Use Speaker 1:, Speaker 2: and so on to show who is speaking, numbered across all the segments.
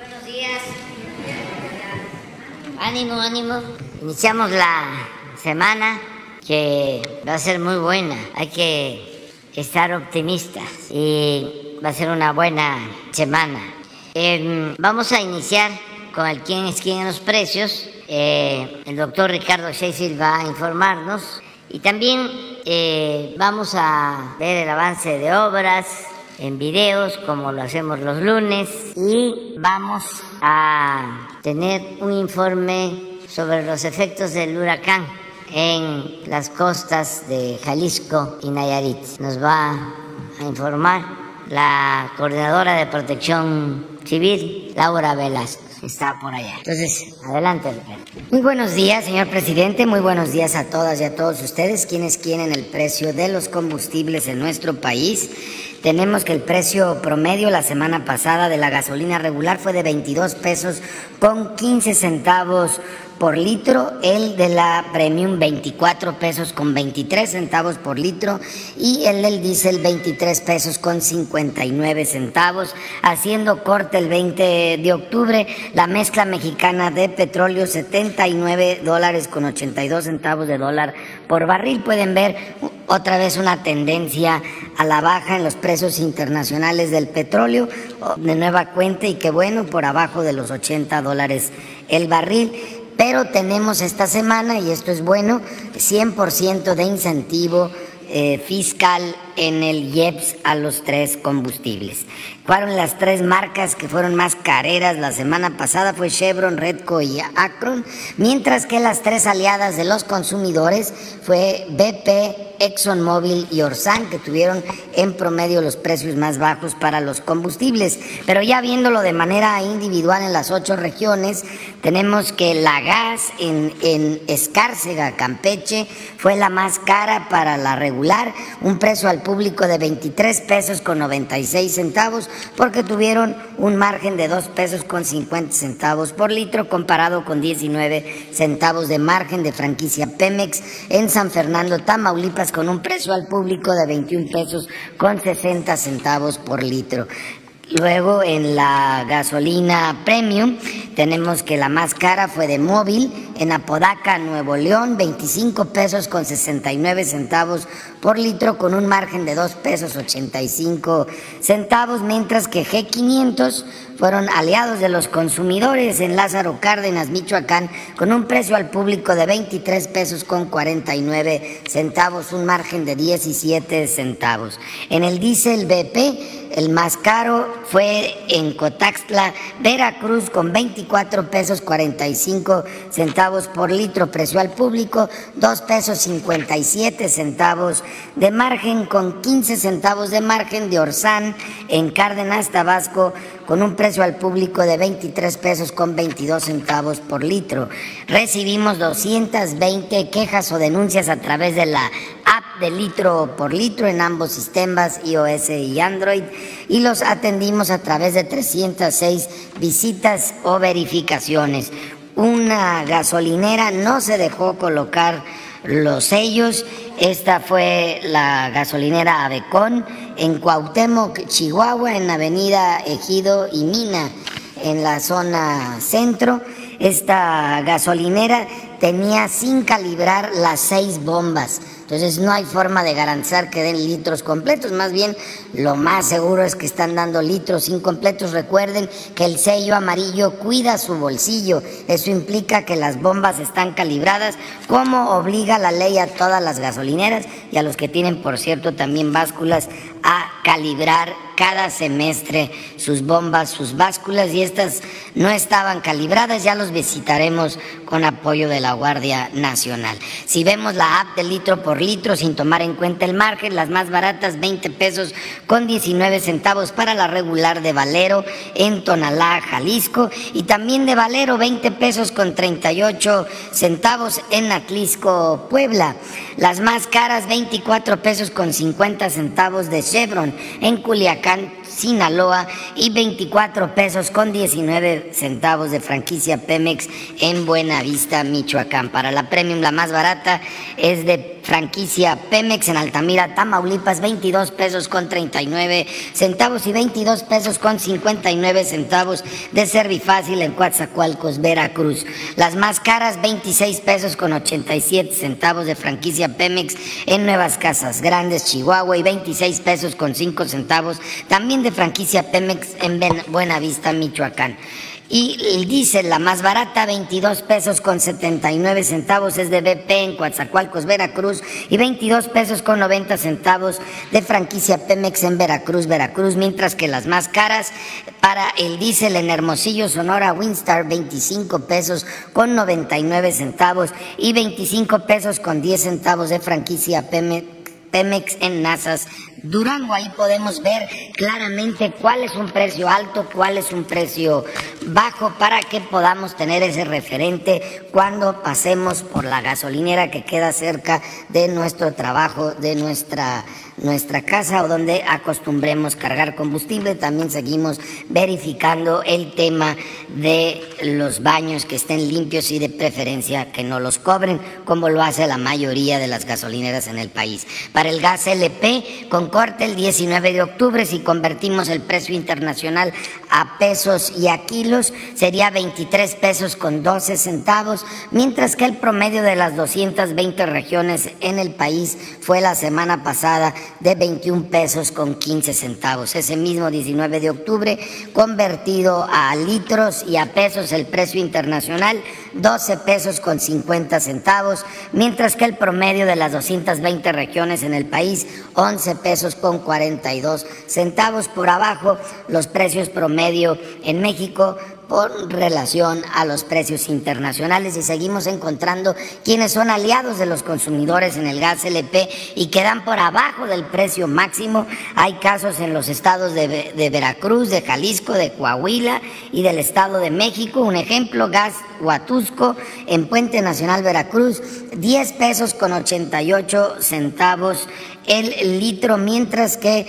Speaker 1: Buenos días. Ánimo, ánimo. Iniciamos la semana que va a ser muy buena. Hay que estar optimistas y va a ser una buena semana. Em, vamos a iniciar con el quién es quién en los precios. Eh, el doctor Ricardo Sheffield va a informarnos y también eh, vamos a ver el avance de obras en videos como lo hacemos los lunes y vamos a tener un informe sobre los efectos del huracán en las costas de Jalisco y Nayarit. Nos va a informar la coordinadora de protección civil, Laura Velasco está por allá. Entonces, adelante, Muy buenos días, señor presidente. Muy buenos días a todas y a todos ustedes quienes quieren el precio de los combustibles en nuestro país. Tenemos que el precio promedio la semana pasada de la gasolina regular fue de 22 pesos con 15 centavos por litro, el de la Premium 24 pesos con 23 centavos por litro y el del diésel 23 pesos con 59 centavos. Haciendo corte el 20 de octubre, la mezcla mexicana de petróleo 79 dólares con 82 centavos de dólar por barril. Pueden ver otra vez una tendencia a la baja en los precios internacionales del petróleo de nueva cuenta y que bueno, por abajo de los 80 dólares el barril pero tenemos esta semana, y esto es bueno, 100% de incentivo eh, fiscal en el IEPS a los tres combustibles. Fueron las tres marcas que fueron más careras la semana pasada, fue Chevron, Redco y Akron, mientras que las tres aliadas de los consumidores fue BP, ExxonMobil y Orsan, que tuvieron en promedio los precios más bajos para los combustibles. Pero ya viéndolo de manera individual en las ocho regiones, tenemos que la gas en, en Escárcega, Campeche, fue la más cara para la regular, un precio al público de 23 pesos con 96 centavos, porque tuvieron un margen de 2 pesos con 50 centavos por litro comparado con 19 centavos de margen de franquicia Pemex en San Fernando, Tamaulipas, con un precio al público de 21 pesos con 60 centavos por litro. Luego en la gasolina premium tenemos que la más cara fue de móvil en Apodaca, Nuevo León, 25 pesos con 69 centavos por litro con un margen de 2 pesos 85 centavos, mientras que G500 fueron aliados de los consumidores en Lázaro Cárdenas, Michoacán, con un precio al público de 23 pesos con 49 centavos, un margen de 17 centavos. En el diésel BP el más caro fue en Cotaxtla, Veracruz, con 24 pesos 45 centavos por litro, precio al público, 2 pesos 57 centavos de margen, con 15 centavos de margen de Orsán en Cárdenas, Tabasco, con un precio al público de 23 pesos con 22 centavos por litro. Recibimos 220 quejas o denuncias a través de la app de litro por litro en ambos sistemas iOS y Android y los atendimos a través de 306 visitas o verificaciones. Una gasolinera no se dejó colocar los sellos. Esta fue la gasolinera Avecón en Cuauhtémoc, Chihuahua, en avenida Ejido y Mina, en la zona centro. Esta gasolinera tenía sin calibrar las seis bombas. Entonces no hay forma de garantizar que den litros completos, más bien lo más seguro es que están dando litros incompletos. Recuerden que el sello amarillo cuida su bolsillo, eso implica que las bombas están calibradas como obliga la ley a todas las gasolineras y a los que tienen, por cierto, también básculas a calibrar cada semestre sus bombas, sus básculas y estas no estaban calibradas, ya los visitaremos con apoyo de la Guardia Nacional. Si vemos la app de litro por litro sin tomar en cuenta el margen, las más baratas 20 pesos con 19 centavos para la regular de Valero en Tonalá, Jalisco y también de Valero 20 pesos con 38 centavos en Atlisco, Puebla. Las más caras 24 pesos con 50 centavos de Chevron en Culiacán Sinaloa y 24 pesos con 19 centavos de franquicia Pemex en Buenavista, Michoacán. Para la Premium, la más barata es de franquicia Pemex en Altamira, Tamaulipas, 22 pesos con 39 centavos y 22 pesos con 59 centavos de Servifácil en Coatzacoalcos, Veracruz. Las más caras, 26 pesos con 87 centavos de franquicia Pemex en Nuevas Casas Grandes, Chihuahua y 26 pesos con 5 centavos también de franquicia Pemex en Buenavista, Michoacán. Y el diésel, la más barata, 22 pesos con 79 centavos es de BP en Coatzacoalcos, Veracruz, y 22 pesos con 90 centavos de franquicia Pemex en Veracruz, Veracruz, mientras que las más caras para el diésel en Hermosillo, Sonora, Winstar, 25 pesos con 99 centavos y 25 pesos con 10 centavos de franquicia Pemex Pemex en Nazas Durango. Ahí podemos ver claramente cuál es un precio alto, cuál es un precio bajo para que podamos tener ese referente cuando pasemos por la gasolinera que queda cerca de nuestro trabajo, de nuestra nuestra casa o donde acostumbremos cargar combustible. También seguimos verificando el tema de los baños que estén limpios y de preferencia que no los cobren, como lo hace la mayoría de las gasolineras en el país. Para el gas LP, con corte el 19 de octubre, si convertimos el precio internacional a pesos y a kilos, sería 23 pesos con 12 centavos, mientras que el promedio de las 220 regiones en el país fue la semana pasada de 21 pesos con 15 centavos. Ese mismo 19 de octubre, convertido a litros y a pesos el precio internacional, 12 pesos con 50 centavos, mientras que el promedio de las 220 regiones en el país, 11 pesos con 42 centavos por abajo, los precios promedio en México por relación a los precios internacionales y seguimos encontrando quienes son aliados de los consumidores en el gas LP y quedan por abajo del precio máximo. Hay casos en los estados de, de Veracruz, de Jalisco, de Coahuila y del Estado de México. Un ejemplo, gas Huatusco en Puente Nacional Veracruz, 10 pesos con 88 centavos el litro, mientras que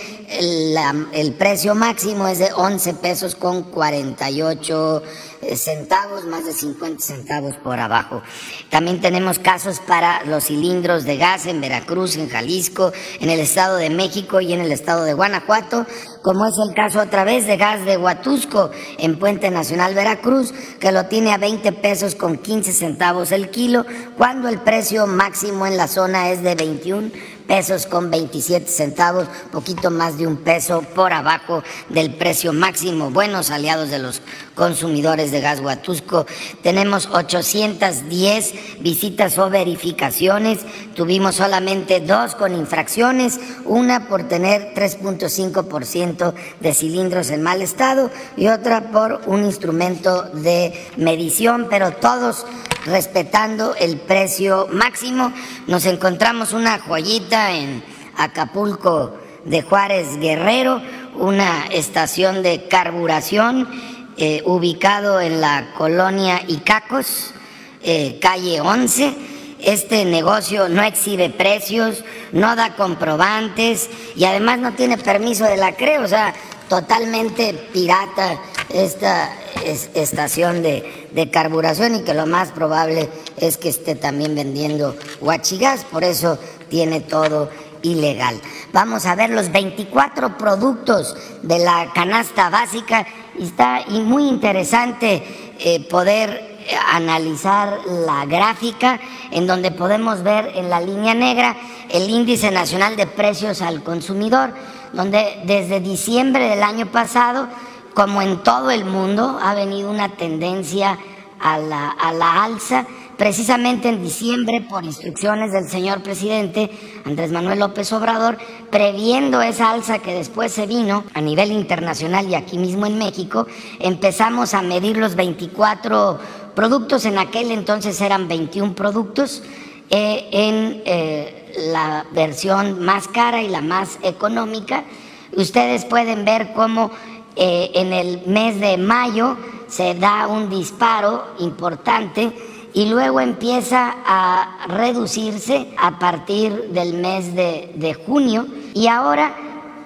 Speaker 1: el, precio máximo es de 11 pesos con 48 eh, centavos, más de 50 centavos por abajo. También tenemos casos para los cilindros de gas en Veracruz, en Jalisco, en el Estado de México y en el Estado de Guanajuato, como es el caso otra vez de gas de Huatusco en Puente Nacional Veracruz, que lo tiene a 20 pesos con 15 centavos el kilo, cuando el precio máximo en la zona es de 21 pesos con 27 centavos, poquito más de un peso por abajo del precio máximo. Buenos aliados de los consumidores de gas Huatusco. Tenemos 810 visitas o verificaciones. Tuvimos solamente dos con infracciones, una por tener 3.5% de cilindros en mal estado y otra por un instrumento de medición, pero todos respetando el precio máximo. Nos encontramos una joyita en Acapulco de Juárez Guerrero, una estación de carburación eh, ubicado en la colonia Icacos, eh, calle 11. Este negocio no exhibe precios, no da comprobantes y además no tiene permiso de la CRE, o sea, totalmente pirata esta estación de, de, carburación y que lo más probable es que esté también vendiendo huachigas, por eso tiene todo ilegal. Vamos a ver los 24 productos de la canasta básica y está muy interesante eh, poder analizar la gráfica en donde podemos ver en la línea negra el índice nacional de precios al consumidor, donde desde diciembre del año pasado como en todo el mundo, ha venido una tendencia a la, a la alza. Precisamente en diciembre, por instrucciones del señor presidente Andrés Manuel López Obrador, previendo esa alza que después se vino a nivel internacional y aquí mismo en México, empezamos a medir los 24 productos, en aquel entonces eran 21 productos, eh, en eh, la versión más cara y la más económica. Ustedes pueden ver cómo eh, en el mes de mayo se da un disparo importante y luego empieza a reducirse a partir del mes de, junio. Y ahora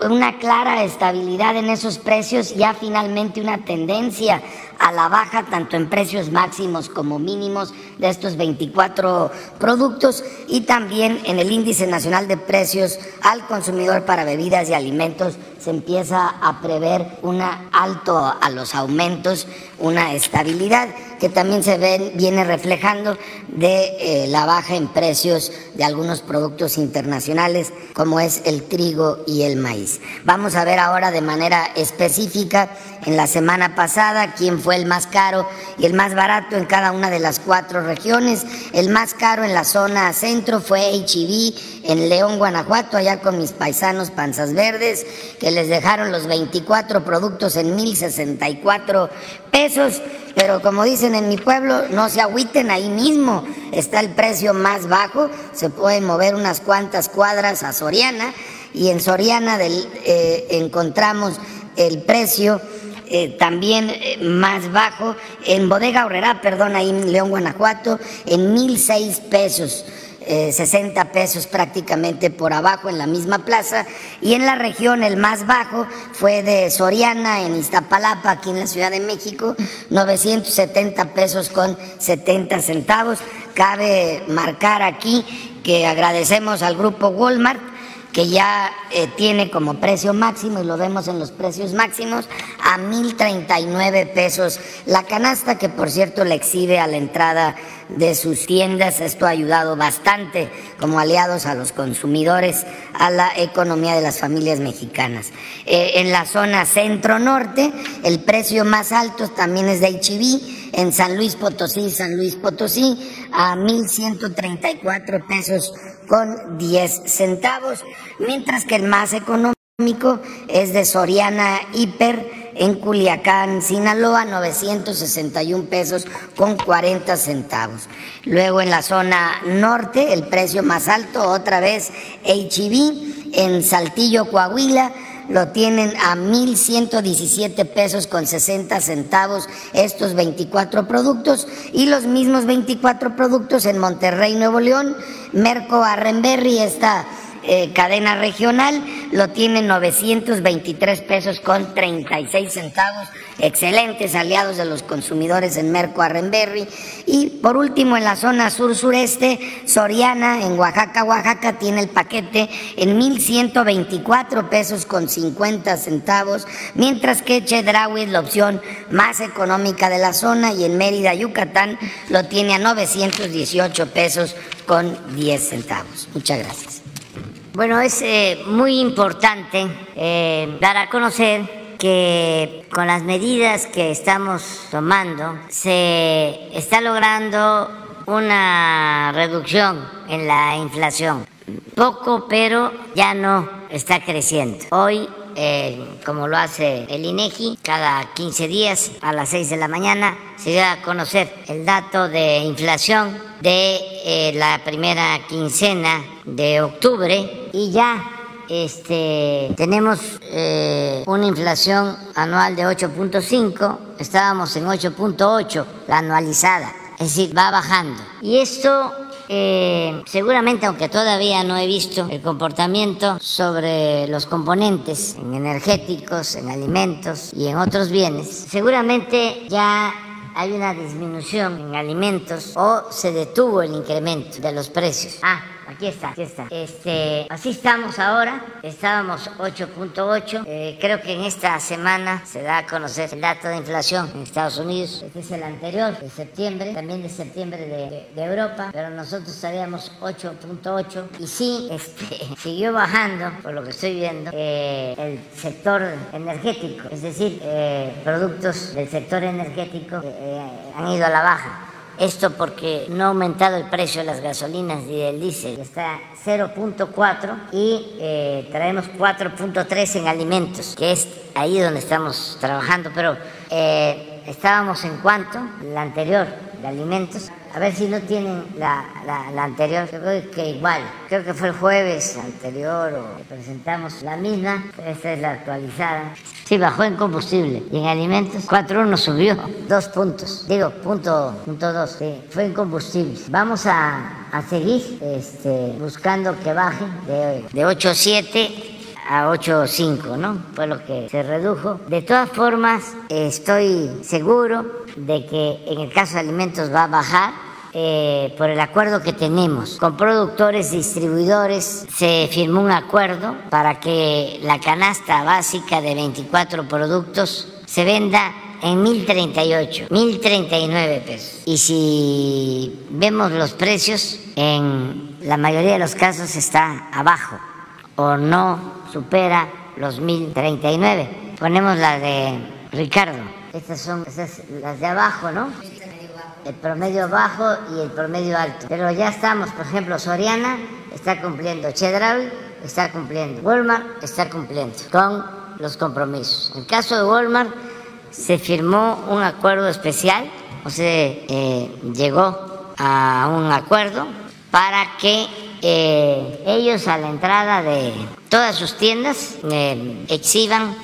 Speaker 1: una clara estabilidad en esos precios, ya finalmente una tendencia a la baja tanto en precios máximos como mínimos de estos 24 productos y también en el índice nacional de precios al consumidor para bebidas y alimentos se empieza a prever un alto a los aumentos, una estabilidad que también se viene reflejando de eh, la baja en precios de algunos productos internacionales como es el trigo y el maíz. Vamos a ver ahora de manera específica en la semana pasada quién fue el más caro y el más barato en cada una de las cuatro regiones. El más caro en la zona centro fue HEB en León, Guanajuato, allá con mis paisanos panzas verdes, que les dejaron los 24 productos en 1064 pesos. Pero como dicen en mi pueblo, no se agüiten, ahí mismo está el precio más bajo, se pueden mover unas cuantas cuadras a Soriana y en Soriana eh, encontramos el precio eh, también eh, más bajo en Bodega Horrera, perdón, ahí en León, Guanajuato, en mil seis pesos 60 eh, pesos prácticamente por abajo en la misma plaza y en la región el más bajo fue de Soriana en Iztapalapa, aquí en la Ciudad de México, 970 pesos con 70 centavos. Cabe marcar aquí que agradecemos al grupo Walmart que ya eh, tiene como precio máximo, y lo vemos en los precios máximos, a 1.039 pesos la canasta, que por cierto le exhibe a la entrada de sus tiendas. Esto ha ayudado bastante como aliados a los consumidores, a la economía de las familias mexicanas. Eh, en la zona centro-norte, el precio más alto también es de HB, en San Luis Potosí, San Luis Potosí, a 1.134 pesos con 10 centavos, mientras que el más económico es de Soriana Hiper en Culiacán, Sinaloa, 961 pesos con 40 centavos. Luego en la zona norte, el precio más alto, otra vez HB, e en Saltillo, Coahuila, lo tienen a 1.117 pesos con 60 centavos estos 24 productos y los mismos 24 productos en Monterrey, Nuevo León, Merco Arrenberry, esta eh, cadena regional, lo tienen 923 pesos con 36 centavos, excelentes aliados de los consumidores en Merco Arrenberry. Y por último, en la zona sur-sureste, Soriana, en Oaxaca, Oaxaca, tiene el paquete en 1.124 pesos con 50 centavos, mientras que Chedraui es la opción más económica de la zona y en Mérida, Yucatán, lo tiene a 918 pesos con 10 centavos. Muchas gracias. Bueno, es eh, muy importante eh, dar a conocer que con las medidas que estamos tomando se está logrando una reducción en la inflación. Poco, pero ya no está creciendo. Hoy eh, como lo hace el INEGI, cada 15 días a las 6 de la mañana se da a conocer el dato de inflación de eh, la primera quincena de octubre y ya este, tenemos eh, una inflación anual de 8.5, estábamos en 8.8 la anualizada, es decir, va bajando. Y esto eh, seguramente, aunque todavía no he visto el comportamiento sobre los componentes en energéticos, en alimentos y en otros bienes, seguramente ya hay una disminución en alimentos o se detuvo el incremento de los precios. Ah, aquí está, aquí está. Este, así estamos ahora, estábamos 8.8. Eh, creo que en esta semana se da a conocer el dato de inflación en Estados Unidos. Este es el anterior, de septiembre, también de septiembre de, Europa, pero nosotros estaríamos 8.8 y sí, este, siguió bajando, por lo que estoy viendo, eh, el sector energético, es decir, eh, productos del sector energético han ido a la baja. Esto porque no ha aumentado el precio de las gasolinas y del diésel. Está 0.4 y eh, traemos 4.3 en alimentos, que es ahí donde estamos trabajando. Pero eh, estábamos en cuanto, la anterior, de alimentos, a ver si no tienen la, la, anterior, creo que igual, creo que fue el jueves anterior o presentamos la misma, esta es la actualizada. Sí, bajó en combustible y en alimentos 4.1 subió, dos puntos, digo, punto, punto dos, sí, fue en combustible. Vamos a, a seguir este, buscando que baje de, de 8.7
Speaker 2: a 8.5, ¿no? Fue lo que se redujo. De todas formas, estoy seguro de que en el caso de alimentos va a bajar eh, por el acuerdo que tenemos con productores, distribuidores, se firmó un acuerdo para que la canasta básica de 24 productos se venda en 1038, 1039 pesos. Y si vemos los precios, en la mayoría de los casos está abajo o no supera los 1039. Ponemos la de Ricardo. Estas son las de abajo, ¿no? El promedio bajo y el promedio alto. Pero ya estamos, por ejemplo, Soriana está cumpliendo, Chedraui está cumpliendo, Walmart está cumpliendo con los compromisos. En el caso de Walmart se firmó un acuerdo especial, o sea, eh, llegó a un acuerdo para que eh, ellos a la entrada de todas sus tiendas eh, exhiban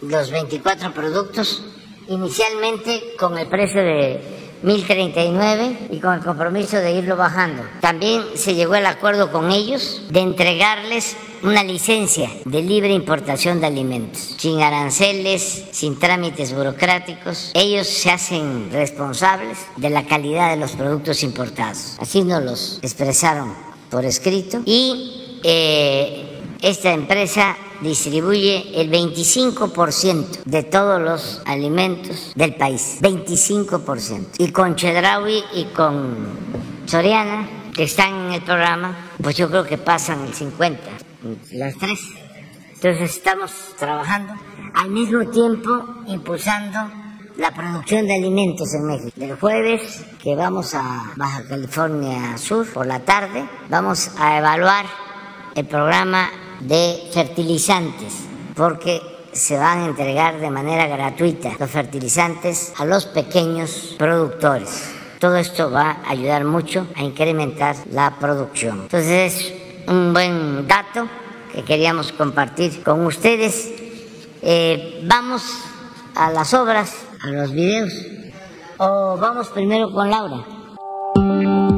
Speaker 2: los 24 productos, inicialmente con el precio de 1039 y con el compromiso de irlo bajando. También se llegó al acuerdo con ellos de entregarles una licencia de libre importación de alimentos, sin aranceles, sin trámites burocráticos. Ellos se hacen responsables de la calidad de los productos importados. Así nos los expresaron por escrito. Y eh, esta empresa distribuye el 25% de todos los alimentos del país. 25%. Y con Chedraui y con Soriana, que están en el programa, pues yo creo que pasan el 50%. Las tres. Entonces estamos trabajando al mismo tiempo impulsando la producción de alimentos en México. El jueves que vamos a Baja California Sur por la tarde, vamos a evaluar el programa de fertilizantes, porque se van a entregar de manera gratuita los fertilizantes a los pequeños productores. Todo esto va a ayudar mucho a incrementar la producción. Entonces es un buen dato que queríamos compartir con ustedes. Eh, vamos a las obras, a los videos, o vamos primero con Laura.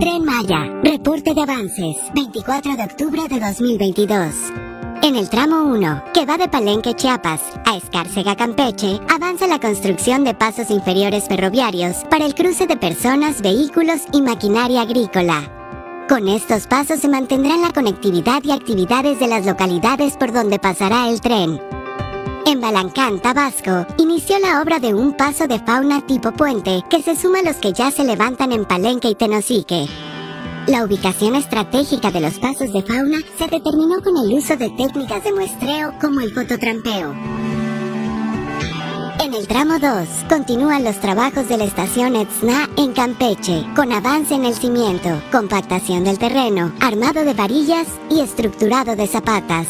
Speaker 3: Tren Maya, reporte de avances, 24 de octubre de 2022. En el tramo 1, que va de Palenque, Chiapas, a Escárcega, Campeche, avanza la construcción de pasos inferiores ferroviarios para el cruce de personas, vehículos y maquinaria agrícola. Con estos pasos se mantendrán la conectividad y actividades de las localidades por donde pasará el tren. En Balancán, Tabasco, inició la obra de un paso de fauna tipo puente que se suma a los que ya se levantan en Palenque y Tenosique. La ubicación estratégica de los pasos de fauna se determinó con el uso de técnicas de muestreo como el fototrampeo. En el tramo 2, continúan los trabajos de la estación Etzna en Campeche, con avance en el cimiento, compactación del terreno, armado de varillas y estructurado de zapatas.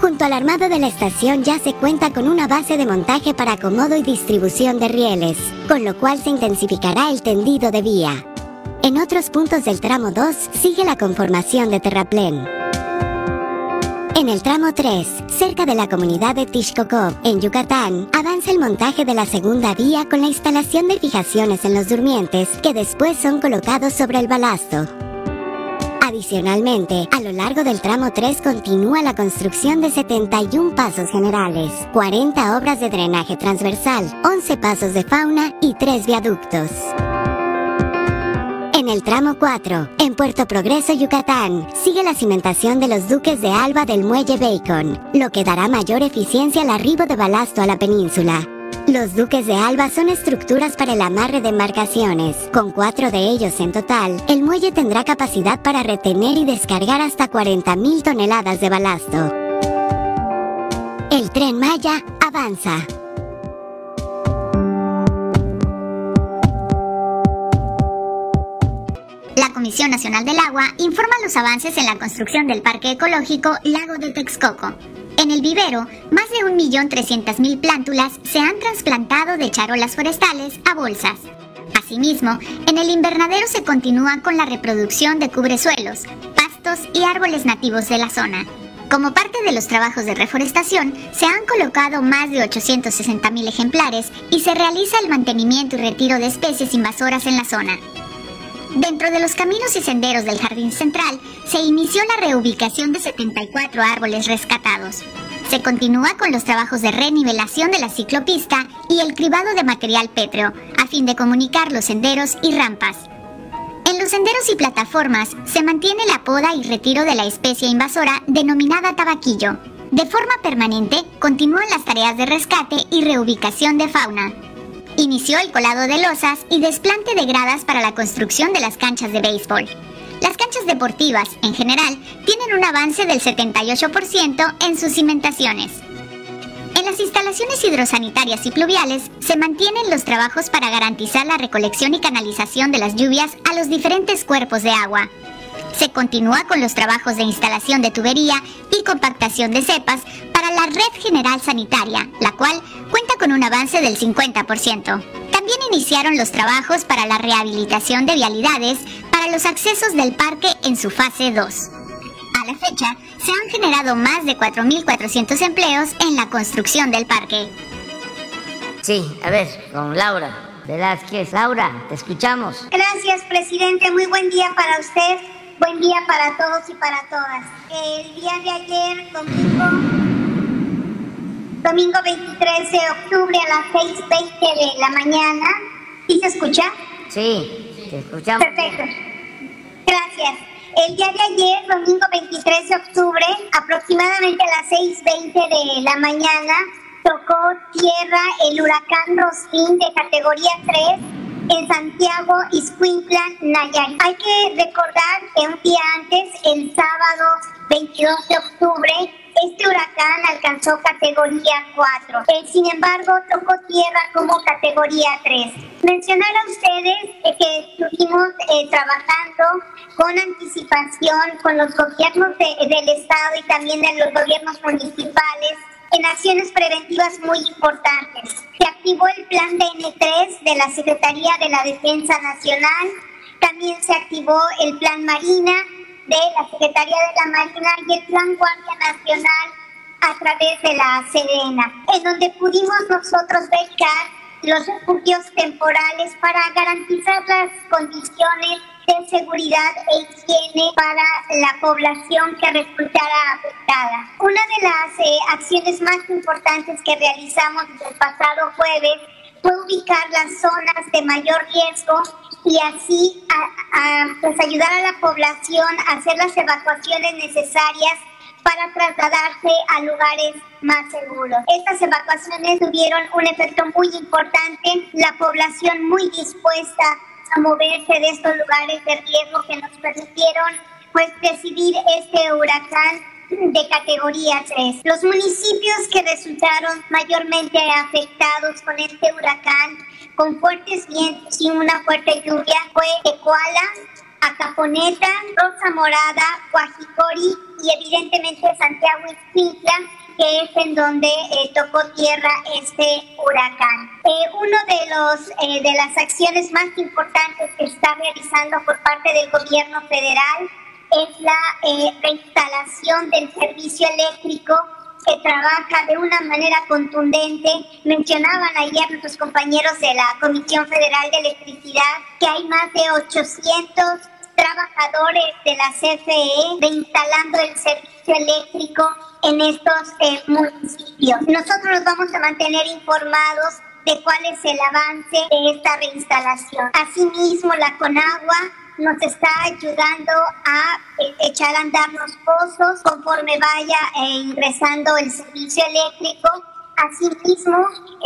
Speaker 3: Junto al armado de la estación ya se cuenta con una base de montaje para acomodo y distribución de rieles, con lo cual se intensificará el tendido de vía. En otros puntos del tramo 2 sigue la conformación de terraplén. En el tramo 3, cerca de la comunidad de Tishkokov, en Yucatán, avanza el montaje de la segunda vía con la instalación de fijaciones en los durmientes que después son colocados sobre el balasto. Adicionalmente, a lo largo del tramo 3 continúa la construcción de 71 pasos generales, 40 obras de drenaje transversal, 11 pasos de fauna y 3 viaductos. El tramo 4, en Puerto Progreso, Yucatán, sigue la cimentación de los duques de Alba del muelle Bacon, lo que dará mayor eficiencia al arribo de balasto a la península. Los duques de Alba son estructuras para el amarre de embarcaciones. Con cuatro de ellos en total, el muelle tendrá capacidad para retener y descargar hasta 40.000 toneladas de balasto. El tren Maya avanza.
Speaker 4: Comisión Nacional del Agua informa los avances en la construcción del Parque Ecológico Lago de Texcoco. En el vivero, más de 1.300.000 plántulas se han trasplantado de charolas forestales a bolsas. Asimismo, en el invernadero se continúa con la reproducción de cubresuelos, pastos y árboles nativos de la zona. Como parte de los trabajos de reforestación, se han colocado más de 860.000 ejemplares y se realiza el mantenimiento y retiro de especies invasoras en la zona. Dentro de los caminos y senderos del Jardín Central se inició la reubicación de 74 árboles rescatados. Se continúa con los trabajos de renivelación de la ciclopista y el cribado de material pétreo, a fin de comunicar los senderos y rampas. En los senderos y plataformas se mantiene la poda y retiro de la especie invasora denominada tabaquillo. De forma permanente, continúan las tareas de rescate y reubicación de fauna. Inició el colado de losas y desplante de gradas para la construcción de las canchas de béisbol. Las canchas deportivas, en general, tienen un avance del 78% en sus cimentaciones. En las instalaciones hidrosanitarias y pluviales se mantienen los trabajos para garantizar la recolección y canalización de las lluvias a los diferentes cuerpos de agua. Se continúa con los trabajos de instalación de tubería y compactación de cepas para la red general sanitaria, la cual cuenta con un avance del 50%. También iniciaron los trabajos para la rehabilitación de vialidades para los accesos del parque en su fase 2. A la fecha, se han generado más de 4.400 empleos en la construcción del parque.
Speaker 2: Sí, a ver, con Laura Velázquez. Laura, te escuchamos.
Speaker 5: Gracias, presidente. Muy buen día para usted. Buen día para todos y para todas. El día de ayer, domingo, domingo 23 de octubre a las 6.20 de la mañana. ¿Sí se escucha?
Speaker 2: Sí, te escuchamos.
Speaker 5: Perfecto. Gracias. El día de ayer, domingo 23 de octubre, aproximadamente a las 6.20 de la mañana, tocó tierra el huracán Rosín de categoría 3 en Santiago, Iscuintla, Nayarit. Hay que recordar que un día antes, el sábado 22 de octubre, este huracán alcanzó categoría 4. Eh, sin embargo, tocó tierra como categoría 3. Mencionar a ustedes eh, que estuvimos eh, trabajando con anticipación con los gobiernos del Estado y también de los gobiernos municipales en acciones preventivas muy importantes. Se activó el plan DN3 de la Secretaría de la Defensa Nacional, también se activó el plan Marina de la Secretaría de la Marina y el plan Guardia Nacional a través de la Serena, en donde pudimos nosotros becar los refugios temporales para garantizar las condiciones de seguridad e higiene para la población que resultara afectada. Una de las eh, acciones más importantes que realizamos el pasado jueves fue ubicar las zonas de mayor riesgo y así pues ayudar a la población a hacer las evacuaciones necesarias para trasladarse a lugares más seguros. Estas evacuaciones tuvieron un efecto muy importante, la población muy dispuesta a moverse de estos lugares de riesgo que nos permitieron pues recibir este huracán de categoría 3. Los municipios que resultaron mayormente afectados con este huracán, con fuertes vientos y una fuerte lluvia, fue Ecuala, Acaponeta, Rosa Morada, Guajicori y evidentemente Santiago Isquintla, que es en donde eh, tocó tierra este huracán. Eh, uno de los eh, de las acciones más importantes que está realizando por parte del gobierno federal es la reinstalación del servicio eléctrico que trabaja de una manera contundente. Mencionaban ayer nuestros compañeros de la Comisión Federal de Electricidad que hay más de 800 trabajadores de la CFE reinstalando el servicio eléctrico en estos eh, municipios. Nosotros nos vamos a mantener informados de cuál es el avance de esta reinstalación. Asimismo, la Conagua nos está ayudando a eh, echar a andar los pozos conforme vaya eh, ingresando el servicio eléctrico Asimismo,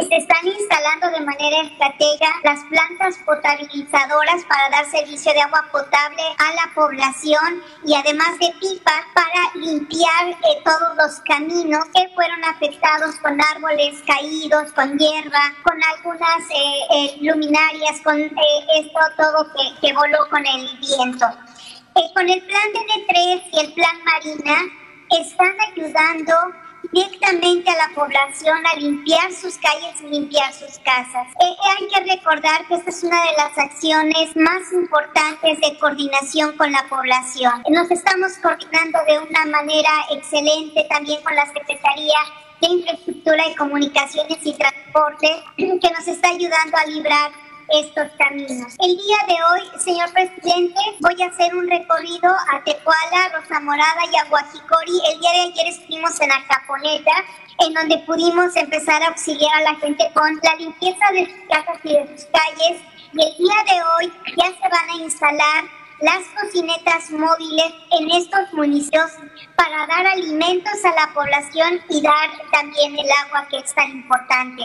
Speaker 5: se están instalando de manera estratégica las plantas potabilizadoras para dar servicio de agua potable a la población y además de pipas para limpiar eh, todos los caminos que fueron afectados con árboles caídos, con hierba, con algunas eh, eh, luminarias, con esto todo que, voló con el viento. con el plan DN3 y el plan Marina están ayudando directamente a la población a limpiar sus calles y limpiar sus casas. Eh, eh, hay que recordar que esta es una de las acciones más importantes de coordinación con la población. Nos estamos coordinando de una manera excelente también con la Secretaría de Infraestructura y Comunicaciones y Transporte, que nos está ayudando a librar estos caminos. El día de hoy, señor presidente, voy a hacer un recorrido a Tecuala, Rosa Morada y a Guajicori. El día de ayer estuvimos en Acaponeta, en donde pudimos empezar a auxiliar a la gente con la limpieza de sus casas y de sus calles. Y el día de hoy ya se van a instalar las cocinetas móviles en estos municipios para dar alimentos a la población y dar también el agua que es tan importante.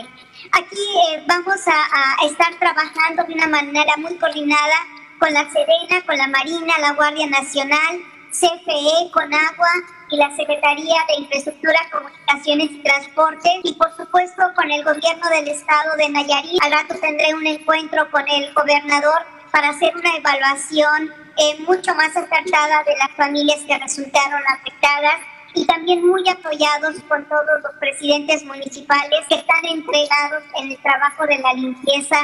Speaker 5: Aquí eh, vamos a, estar trabajando de una manera muy coordinada con la Serena, con la Marina, la Guardia Nacional, CFE, con Agua y la Secretaría de Infraestructura, Comunicaciones y Transporte y por supuesto con el gobierno del estado de Nayarit. Al rato tendré un encuentro con el gobernador para hacer una evaluación eh, mucho más acertada de las familias que resultaron afectadas y también muy apoyados con todos los presidentes municipales que están entregados en el trabajo de la limpieza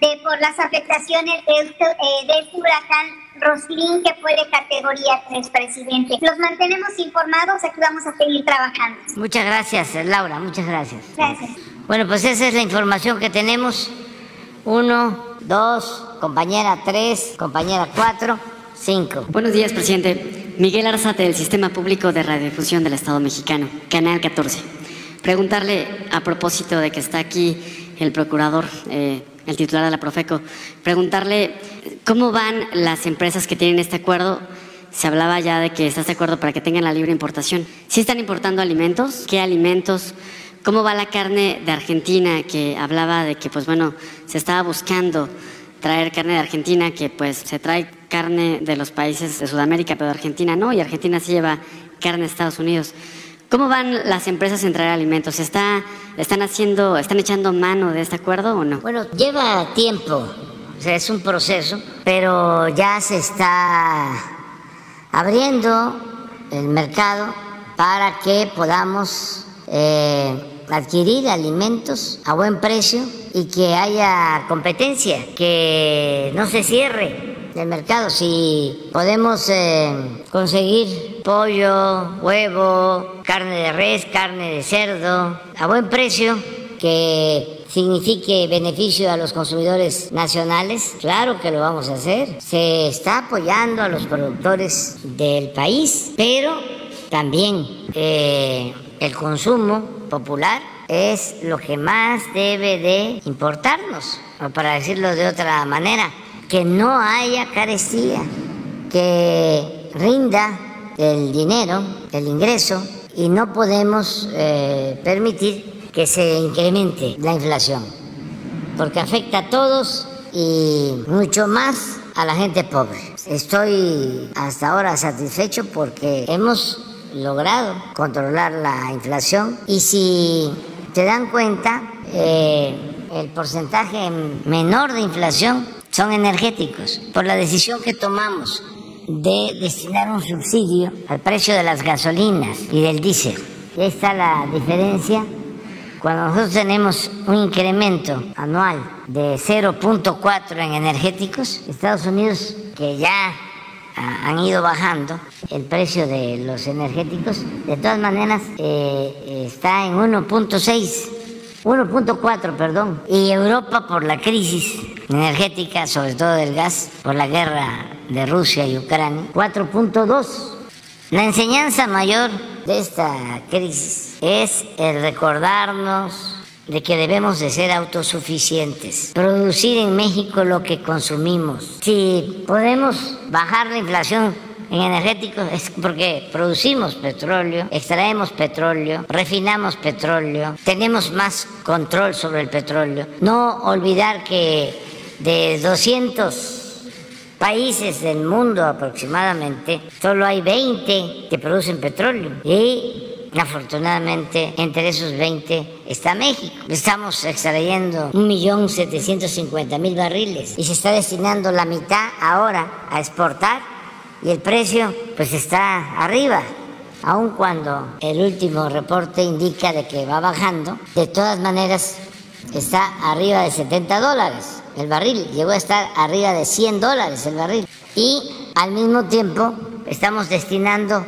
Speaker 5: de, por las afectaciones de este, eh, de este huracán Roslin que fue de categoría 3, presidente. Los mantenemos informados, aquí vamos a seguir trabajando.
Speaker 2: Muchas gracias, Laura, muchas gracias.
Speaker 5: Gracias.
Speaker 2: Bueno, pues esa es la información que tenemos. Uno, dos, compañera tres, compañera cuatro,
Speaker 6: Buenos días, presidente. Miguel Arzate, del Sistema Público de Radiodifusión del Estado Mexicano, Canal 14. Preguntarle, a propósito de que está aquí el procurador, eh, el titular de la Profeco, preguntarle cómo van las empresas que tienen este acuerdo. Se hablaba ya de que está este acuerdo para que tengan la libre importación. ¿Sí están importando alimentos? ¿Qué alimentos? ¿Cómo va la carne de Argentina? Que hablaba de que, pues bueno, se estaba buscando traer carne de Argentina, que pues se trae carne de los países de Sudamérica, pero Argentina no, y Argentina sí lleva carne de Estados Unidos. ¿Cómo van las empresas en traer alimentos? ¿Está, ¿Están haciendo, están echando mano de este acuerdo o no?
Speaker 2: Bueno, lleva tiempo, o sea, es un proceso, pero ya se está abriendo el mercado para que podamos eh, adquirir alimentos a buen precio y que haya competencia, que no se cierre el mercado. Si podemos eh, conseguir pollo, huevo, carne de res, carne de cerdo a buen precio, que signifique beneficio a los consumidores nacionales, claro que lo vamos a hacer. Se está apoyando a los productores del país, pero también eh, el consumo popular es lo que más debe de importarnos, o para decirlo de otra manera, que no haya carecía, que rinda el dinero, el ingreso, y no podemos eh, permitir que se incremente la inflación, porque afecta a todos y mucho más a la gente pobre. Estoy hasta ahora satisfecho porque hemos logrado controlar la inflación y si te dan cuenta, eh, el porcentaje menor de inflación son energéticos por la decisión que tomamos de destinar un subsidio al precio de las gasolinas y del diésel. Ahí está la diferencia. Cuando nosotros tenemos un incremento anual de 0.4 en energéticos, Estados Unidos, que ya han ido bajando el precio de los energéticos, de todas maneras eh, está en 1.6, 1.4, perdón. Y Europa por la crisis energética, sobre todo del gas, por la guerra de Rusia y Ucrania, 4.2. La enseñanza mayor de esta crisis es el recordarnos de que debemos de ser autosuficientes, producir en México lo que consumimos. Si podemos bajar la inflación en energéticos es porque producimos petróleo, extraemos petróleo, refinamos petróleo, tenemos más control sobre el petróleo. No olvidar que de 200 países del mundo aproximadamente, solo hay 20 que producen petróleo y Afortunadamente, entre esos 20 está México. Estamos extrayendo 1.750.000 barriles y se está destinando la mitad ahora a exportar y el precio pues está arriba. Aun cuando el último reporte indica de que va bajando, de todas maneras está arriba de 70 dólares el barril, llegó a estar arriba de 100 dólares el barril. Y al mismo tiempo estamos destinando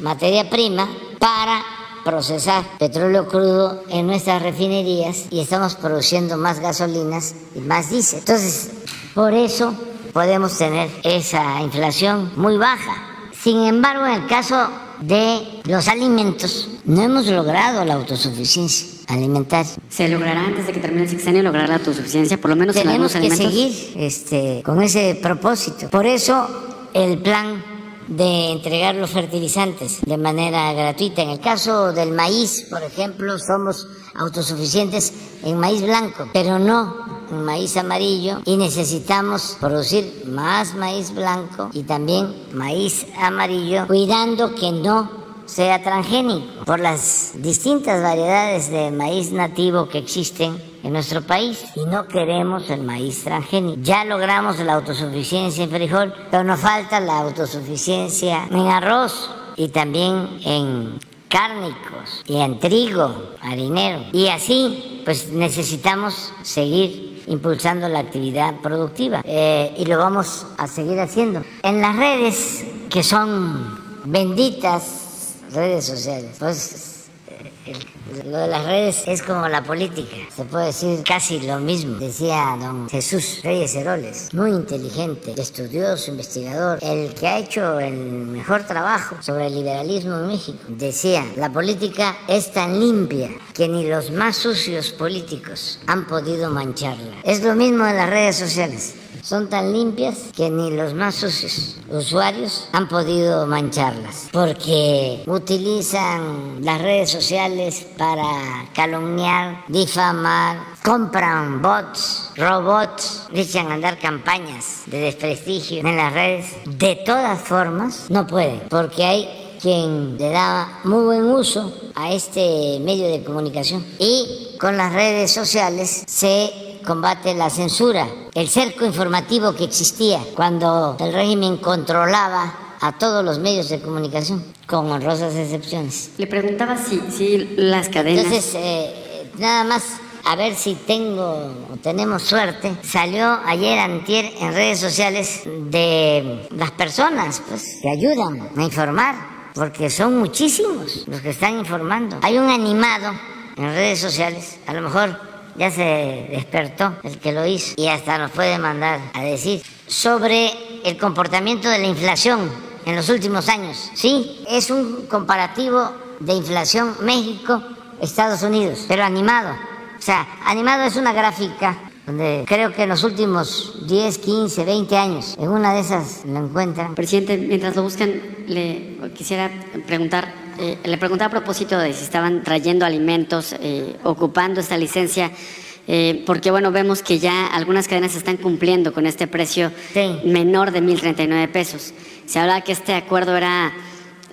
Speaker 2: materia prima para procesar petróleo crudo en nuestras refinerías y estamos produciendo más gasolinas y más diésel. Entonces, por eso podemos tener esa inflación muy baja. Sin embargo, en el caso de los alimentos, no hemos logrado la autosuficiencia alimentaria.
Speaker 6: ¿Se logrará antes de que termine el sexenio lograr la autosuficiencia, por lo menos en algunos
Speaker 2: alimentos?
Speaker 6: Tenemos
Speaker 2: que seguir este, con ese propósito. Por eso el plan de entregar los fertilizantes de manera gratuita. En el caso del maíz, por ejemplo, somos autosuficientes en maíz blanco, pero no en maíz amarillo y necesitamos producir más maíz blanco y también maíz amarillo, cuidando que no sea transgénico por las distintas variedades de maíz nativo que existen en nuestro país y no queremos el maíz transgénico. Ya logramos la autosuficiencia en frijol, pero nos falta la autosuficiencia en arroz y también en cárnicos y en trigo harinero. Y así, pues necesitamos seguir impulsando la actividad productiva eh, y lo vamos a seguir haciendo. En las redes que son benditas redes sociales. Pues lo de las redes es como la política, se puede decir casi lo mismo. Decía don Jesús Reyes Heroles, muy inteligente, estudioso, investigador, el que ha hecho el mejor trabajo sobre el liberalismo en México. Decía, la política es tan limpia que ni los más sucios políticos han podido mancharla. Es lo mismo en las redes sociales son tan limpias que ni los más sucios usuarios han podido mancharlas, porque utilizan las redes sociales para calumniar, difamar, compran bots, robots, echan a andar campañas de desprestigio en las redes. De todas formas, no pueden, porque hay quien le da muy buen uso a este medio de comunicación y con las redes sociales se combate la censura, el cerco informativo que existía cuando el régimen controlaba a todos los medios de comunicación, con honrosas excepciones.
Speaker 6: Le preguntaba si, si las cadenas...
Speaker 2: Entonces, eh, nada más a ver si tengo o tenemos suerte. Salió ayer antier en redes sociales de las personas pues, que ayudan a informar, porque son muchísimos los que están informando. Hay un animado en redes sociales, a lo mejor ya se despertó el que lo hizo y hasta nos puede mandar a decir sobre el comportamiento de la inflación en los últimos años. Sí, es un comparativo de inflación México-Estados Unidos, pero animado. O sea, animado es una gráfica donde creo que en los últimos 10, 15, 20 años, en una de esas lo encuentran.
Speaker 6: Presidente, mientras lo buscan, le quisiera preguntar eh, le preguntaba a propósito de si estaban trayendo alimentos, eh, ocupando esta licencia, eh, porque bueno, vemos que ya algunas cadenas están cumpliendo con este precio menor de 1.039 pesos. Se hablaba que este acuerdo era,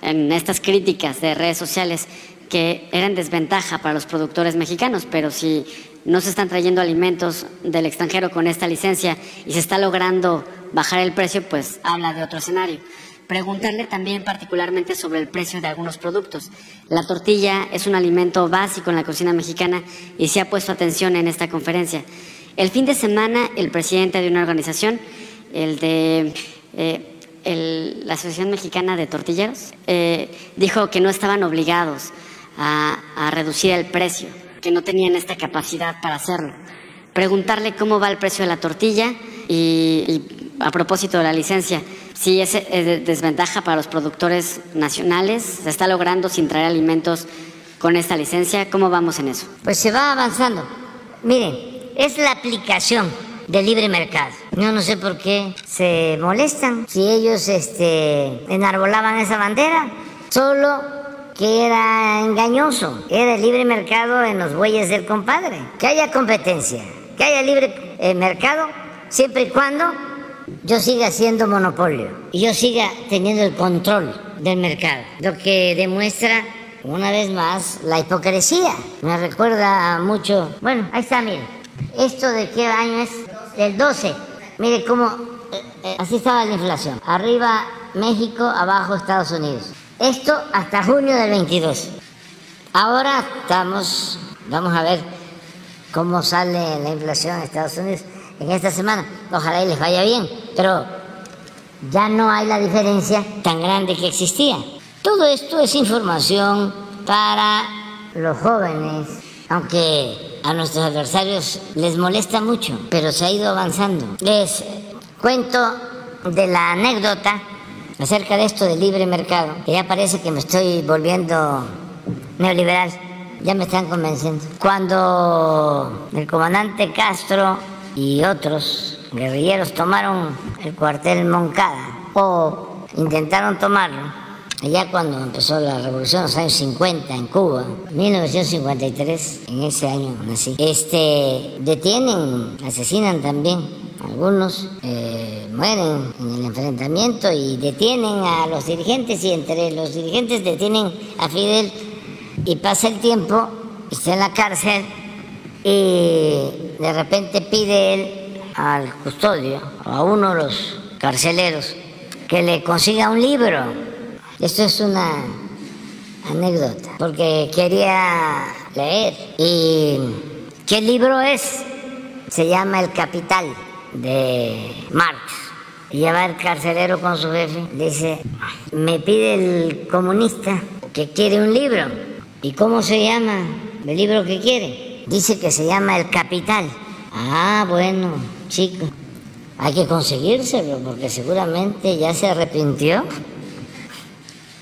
Speaker 6: en estas críticas de redes sociales, que era en desventaja para los productores mexicanos, pero si no se están trayendo alimentos del extranjero con esta licencia y se está logrando bajar el precio, pues habla de otro escenario preguntarle también particularmente sobre el precio de algunos productos. La tortilla es un alimento básico en la cocina mexicana y se ha puesto atención en esta conferencia. El fin de semana, el presidente de una organización, el de eh, la Asociación Mexicana de Tortilleros, eh, dijo que no estaban obligados a, reducir el precio, que no tenían esta capacidad para hacerlo. Preguntarle cómo va el precio de la tortilla y a propósito de la licencia, sí es, desventaja para los productores nacionales, se está logrando sin traer alimentos con esta licencia, ¿cómo vamos en eso?
Speaker 2: Pues se va avanzando. Miren, es la aplicación del libre mercado. Yo no sé por qué se molestan si ellos este, enarbolaban esa bandera, solo que era engañoso, era el libre mercado en los bueyes del compadre. Que haya competencia, que haya libre eh, mercado, siempre y cuando yo siga siendo monopolio y yo siga teniendo el control del mercado, lo que demuestra una vez más la hipocresía. Me recuerda mucho, bueno, ahí está, mire, esto de qué año es, del 12, mire cómo, eh, eh, así estaba la inflación, arriba México, abajo Estados Unidos. Esto hasta junio del 22. Ahora estamos, vamos a ver cómo sale la inflación en Estados Unidos en esta semana. Ojalá y les vaya bien, pero ya no hay la diferencia tan grande que existía. Todo esto es información para los jóvenes, aunque a nuestros adversarios les molesta mucho, pero se ha ido avanzando. Les cuento de la anécdota acerca de esto del libre mercado, que ya parece que me estoy volviendo neoliberal, ya me están convenciendo. Cuando el comandante Castro y otros guerrilleros tomaron el cuartel Moncada, o intentaron tomarlo, allá cuando empezó la revolución, los años 50 en Cuba, 1953, en ese año nací, este, detienen, asesinan también. Algunos eh, mueren en el enfrentamiento y detienen a los dirigentes y entre los dirigentes detienen a Fidel y pasa el tiempo, está en la cárcel y de repente pide él al custodio a uno de los carceleros que le consiga un libro esto es una anécdota, porque quería leer. ¿Y qué libro es? Se llama El Capital de Marx. Y lleva el carcelero con su jefe, dice, me pide el comunista que quiere un libro. ¿Y cómo se llama el libro que quiere? Dice que se llama El Capital. Ah, bueno, chico, hay que conseguírselo porque seguramente ya se arrepintió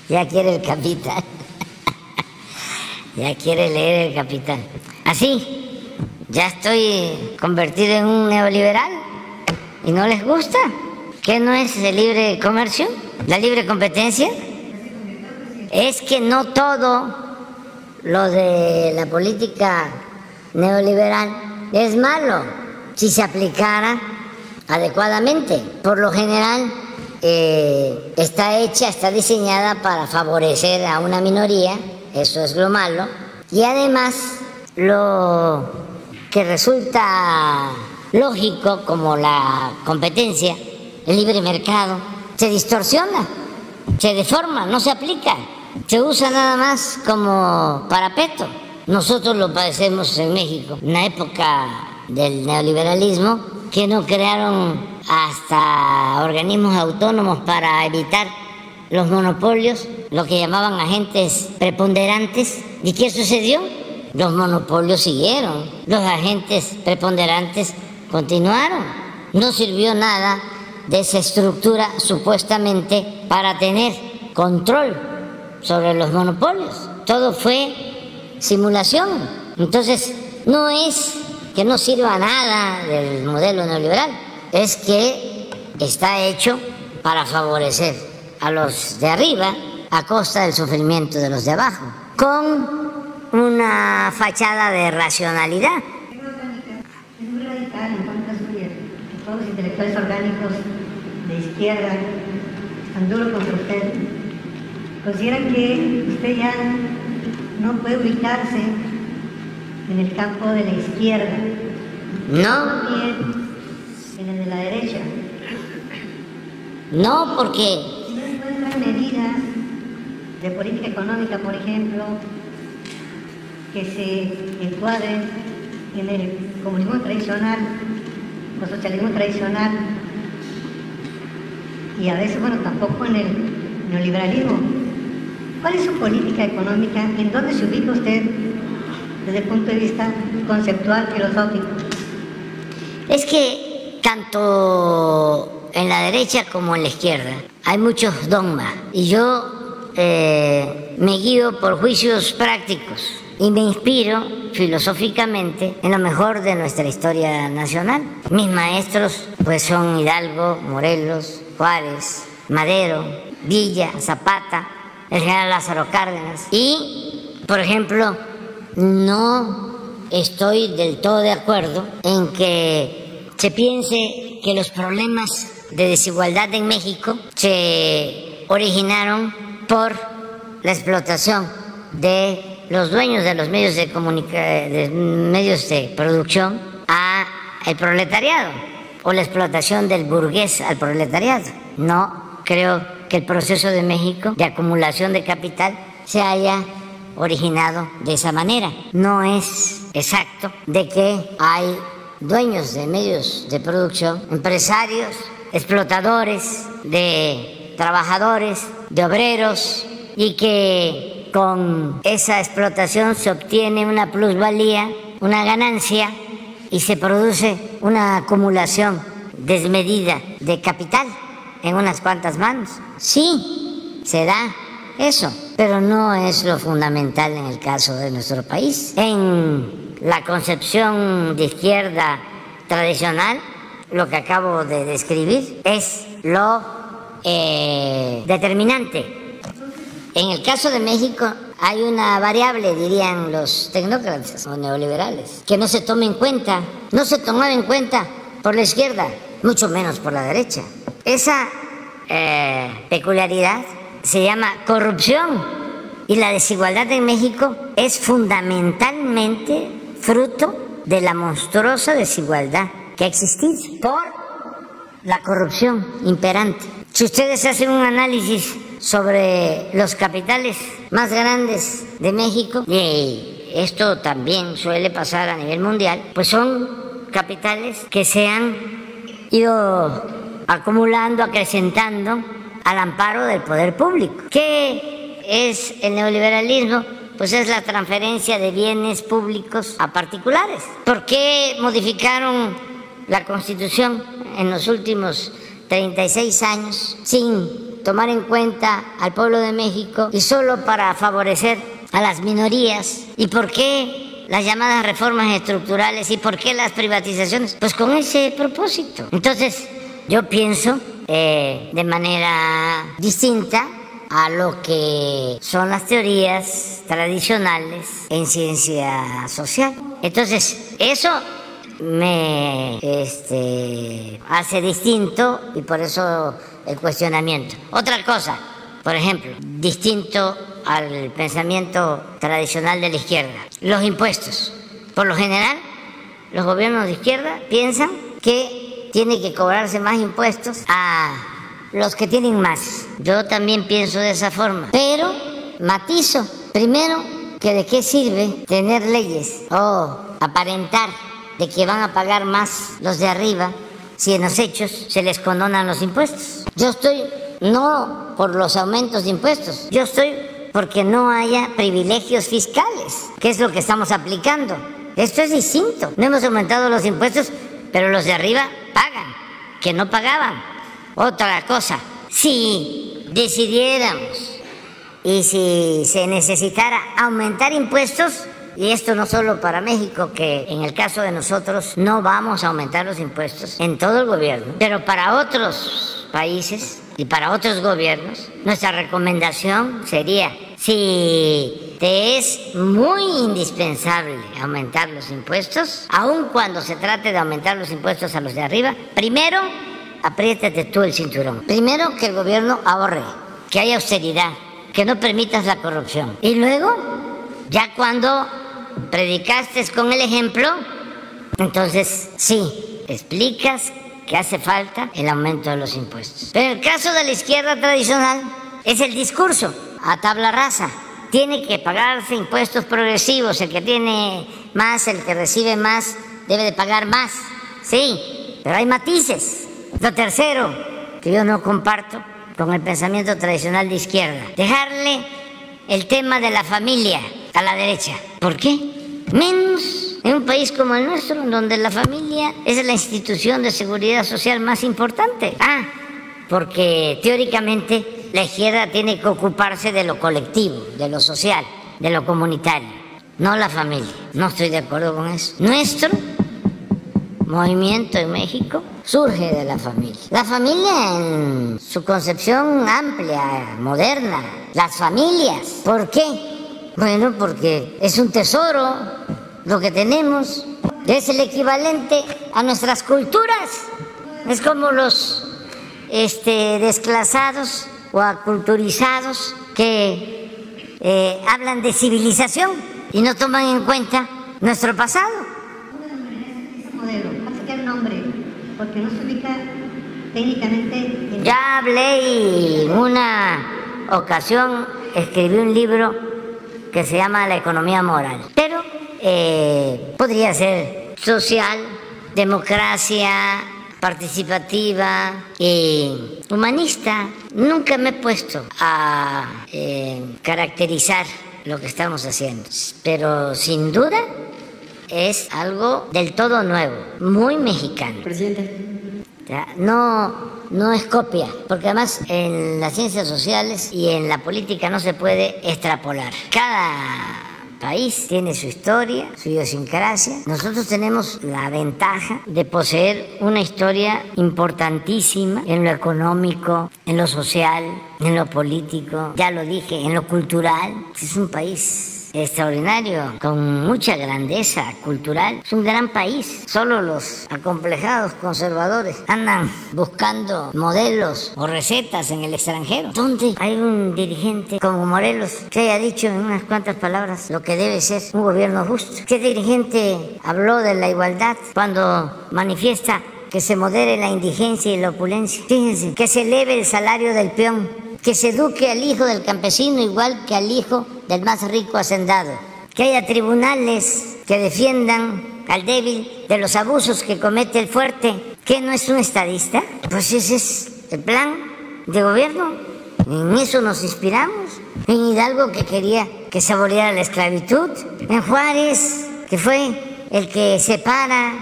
Speaker 2: ya quiere el capitán. ya quiere leer el capitán. Así, ya estoy convertido en un neoliberal y no les gusta. ¿Qué no es el libre comercio? ¿La libre competencia? Es que no todo lo de la política neoliberal es malo si se aplicara adecuadamente. Por lo general, eh, está hecha, está diseñada para favorecer a una minoría, eso es lo malo, y además lo que resulta lógico como la competencia, el libre mercado, se distorsiona, se deforma, no se aplica, se usa nada más como parapeto. Nosotros lo padecemos en México, en la época del neoliberalismo, que no crearon hasta organismos autónomos para evitar los monopolios, lo que llamaban agentes preponderantes. ¿Y qué sucedió? Los monopolios siguieron, los agentes preponderantes continuaron. No sirvió nada de esa estructura supuestamente para tener control sobre los monopolios. Todo fue simulación. Entonces, no es que no sirva nada del modelo neoliberal, es que está hecho para favorecer a los de arriba a costa del sufrimiento de los de abajo, con una fachada de racionalidad.
Speaker 7: Es muy radical en contra suya. Todos los intelectuales orgánicos de izquierda están duros contra usted. Consideran que usted ya no puede ubicarse en el campo de la izquierda.
Speaker 2: No
Speaker 7: de la derecha.
Speaker 2: No, porque...
Speaker 7: Si no encuentran medidas de política económica, por ejemplo, que se encuadren en el comunismo tradicional o socialismo tradicional y a veces, bueno, tampoco en el neoliberalismo. ¿Cuál es su política económica? ¿En dónde se ubica usted desde el punto de vista conceptual, filosófico?
Speaker 2: Es que tanto en la derecha como en la izquierda. Hay muchos dogmas y yo eh, me guío por juicios prácticos y me inspiro filosóficamente en lo mejor de nuestra historia nacional. Mis maestros pues son Hidalgo, Morelos, Juárez, Madero, Villa, Zapata, el general Lázaro Cárdenas y, por ejemplo, no estoy del todo de acuerdo en que se piense que los problemas de desigualdad en México se originaron por la explotación de los dueños de los medios de, de medios de producción a el proletariado o la explotación del burgués al proletariado. No creo que el proceso de México de acumulación de capital se haya originado de esa manera. No es exacto de que hay dueños de medios de producción, empresarios, explotadores de trabajadores, de obreros y que con esa explotación se obtiene una plusvalía, una ganancia y se produce una acumulación desmedida de capital en unas cuantas manos. Sí, se da eso, pero no es lo fundamental en el caso de nuestro país. En la concepción de izquierda tradicional, lo que acabo de describir es lo eh, determinante. En el caso de México hay una variable, dirían los tecnócratas o neoliberales, que no se toma en cuenta, no se tomaba en cuenta por la izquierda, mucho menos por la derecha. Esa eh, peculiaridad se llama corrupción y la desigualdad en México es fundamentalmente fruto de la monstruosa desigualdad que ha existido por la corrupción imperante. Si ustedes hacen un análisis sobre los capitales más grandes de México, y esto también suele pasar a nivel mundial, pues son capitales que se han ido acumulando, acrecentando al amparo del poder público. ¿Qué es el neoliberalismo? Pues es la transferencia de bienes públicos a particulares. ¿Por qué modificaron la Constitución en los últimos 36 años sin tomar en cuenta al pueblo de México y solo para favorecer a las minorías? ¿Y por qué las llamadas reformas estructurales y por qué las privatizaciones? Pues con ese propósito. Entonces, yo pienso eh, de manera distinta a lo que son las teorías tradicionales en ciencia social. Entonces, eso me este, hace distinto y por eso el cuestionamiento. Otra cosa, por ejemplo, distinto al pensamiento tradicional de la izquierda, los impuestos. Por lo general, los gobiernos de izquierda piensan que tiene que cobrarse más impuestos a los que tienen más. Yo también pienso de esa forma, pero matizo. Primero, que de qué sirve tener leyes o aparentar de que van a pagar más los de arriba si en los hechos se les condonan los impuestos. Yo estoy no por los aumentos de impuestos, yo estoy porque no haya privilegios fiscales, que es lo que estamos aplicando. Esto es distinto. No hemos aumentado los impuestos, pero los de arriba pagan, que no pagaban. Otra cosa, si decidiéramos y si se necesitara aumentar impuestos, y esto no solo para México, que en el caso de nosotros no vamos a aumentar los impuestos en todo el gobierno, pero para otros países y para otros gobiernos, nuestra recomendación sería, si te es muy indispensable aumentar los impuestos, aun cuando se trate de aumentar los impuestos a los de arriba, primero apriétate tú el cinturón. Primero que el gobierno ahorre, que haya austeridad, que no permitas la corrupción. Y luego, ya cuando predicaste con el ejemplo, entonces sí, explicas que hace falta el aumento de los impuestos. Pero en el caso de la izquierda tradicional es el discurso a tabla rasa. Tiene que pagarse impuestos progresivos, el que tiene más, el que recibe más, debe de pagar más. Sí, pero hay matices. Lo tercero, que yo no comparto con el pensamiento tradicional de izquierda, dejarle el tema de la familia a la derecha. ¿Por qué? Menos en un país como el nuestro, donde la familia es la institución de seguridad social más importante. Ah, porque teóricamente la izquierda tiene que ocuparse de lo colectivo, de lo social, de lo comunitario, no la familia. No estoy de acuerdo con eso. Nuestro movimiento en México surge de la familia. La familia en su concepción amplia, moderna, las familias. ¿Por qué? Bueno, porque es un tesoro lo que tenemos, es el equivalente a nuestras culturas. Es como los este, desclasados o aculturizados que eh, hablan de civilización y no toman en cuenta nuestro pasado. Ya hablé y en una ocasión escribí un libro que se llama la economía moral. Pero eh, podría ser social, democracia, participativa y humanista. Nunca me he puesto a eh, caracterizar lo que estamos haciendo, pero sin duda es algo del todo nuevo, muy mexicano.
Speaker 6: Presidente.
Speaker 2: No, no es copia, porque además en las ciencias sociales y en la política no se puede extrapolar. Cada país tiene su historia, su idiosincrasia. Nosotros tenemos la ventaja de poseer una historia importantísima en lo económico, en lo social, en lo político, ya lo dije, en lo cultural. Es un país extraordinario, con mucha grandeza cultural. Es un gran país. Solo los acomplejados conservadores andan buscando modelos o recetas en el extranjero. ¿Dónde hay un dirigente como Morelos que haya dicho en unas cuantas palabras lo que debe ser un gobierno justo? ¿Qué dirigente habló de la igualdad cuando manifiesta que se modere la indigencia y la opulencia? Fíjense, que se eleve el salario del peón que se eduque al hijo del campesino igual que al hijo del más rico hacendado, que haya tribunales que defiendan al débil de los abusos que comete el fuerte, que no es un estadista, pues ese es el plan de gobierno. En eso nos inspiramos. En Hidalgo que quería que saboreara la esclavitud. En Juárez, que fue el que separa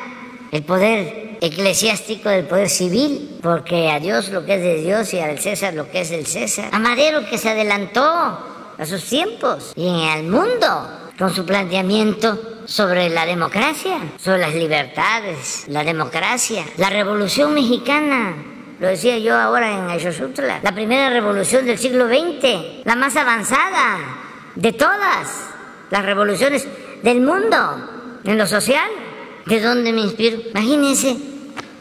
Speaker 2: el poder eclesiástico del poder civil, porque a Dios lo que es de Dios y al César lo que es del César. A Madero que se adelantó a sus tiempos y al mundo con su planteamiento sobre la democracia, sobre las libertades, la democracia, la revolución mexicana. Lo decía yo ahora en Ayosutla, la primera revolución del siglo XX, la más avanzada de todas las revoluciones del mundo en lo social. ¿De dónde me inspiro? Imagínense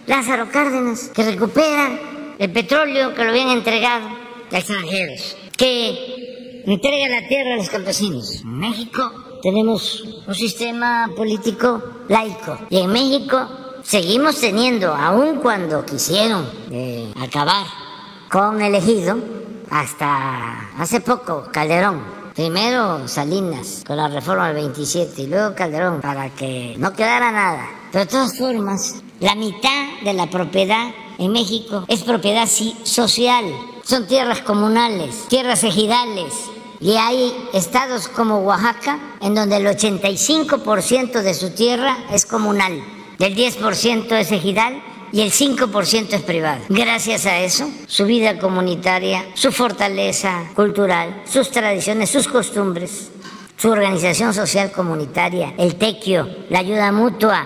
Speaker 2: Lázaro Cárdenas, que recupera el petróleo que lo habían entregado a extranjeros, que entrega la tierra a los campesinos. En México tenemos un sistema político laico y en México seguimos teniendo, aun cuando quisieron eh, acabar con el ejido, hasta hace poco Calderón Primero Salinas con la reforma del 27 y luego Calderón para que no quedara nada. Pero de todas formas, la mitad de la propiedad en México es propiedad social. Son tierras comunales, tierras ejidales. Y hay estados como Oaxaca en donde el 85% de su tierra es comunal, el 10% es ejidal y el 5% es privado. Gracias a eso, su vida comunitaria, su fortaleza cultural, sus tradiciones, sus costumbres, su organización social comunitaria, el tequio, la ayuda mutua,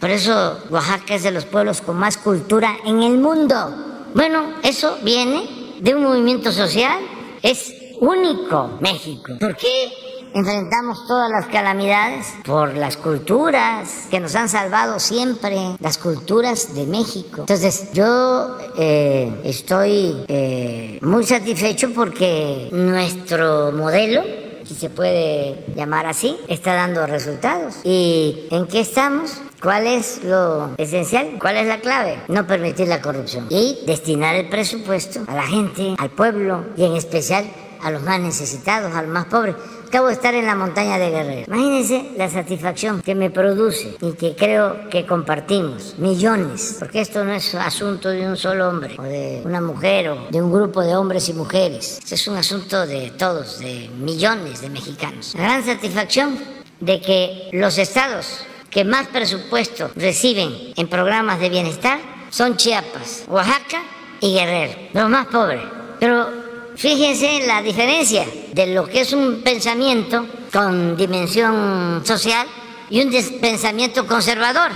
Speaker 2: por eso Oaxaca es de los pueblos con más cultura en el mundo. Bueno, eso viene de un movimiento social. Es único México. ¿Por qué enfrentamos todas las calamidades? Por las culturas que nos han salvado siempre, las culturas de México. Entonces, yo eh, estoy eh, muy satisfecho porque nuestro modelo si se puede llamar así, está dando resultados. ¿Y en qué estamos? ¿Cuál es lo esencial? ¿Cuál es la clave? No permitir la corrupción y destinar el presupuesto a la gente, al pueblo y en especial a los más necesitados, a los más pobres. Acabo de estar en la montaña de Guerrero. Imagínense la satisfacción que me produce y que creo que compartimos. Millones, porque esto no es asunto de un solo hombre o de una mujer o de un grupo de hombres y mujeres. Esto es un asunto de todos, de millones de mexicanos. La gran satisfacción de que los estados que más presupuesto reciben en programas de bienestar son Chiapas, Oaxaca y Guerrero, los más pobres. Pero fíjense la diferencia de lo que es un pensamiento con dimensión social y un pensamiento conservador.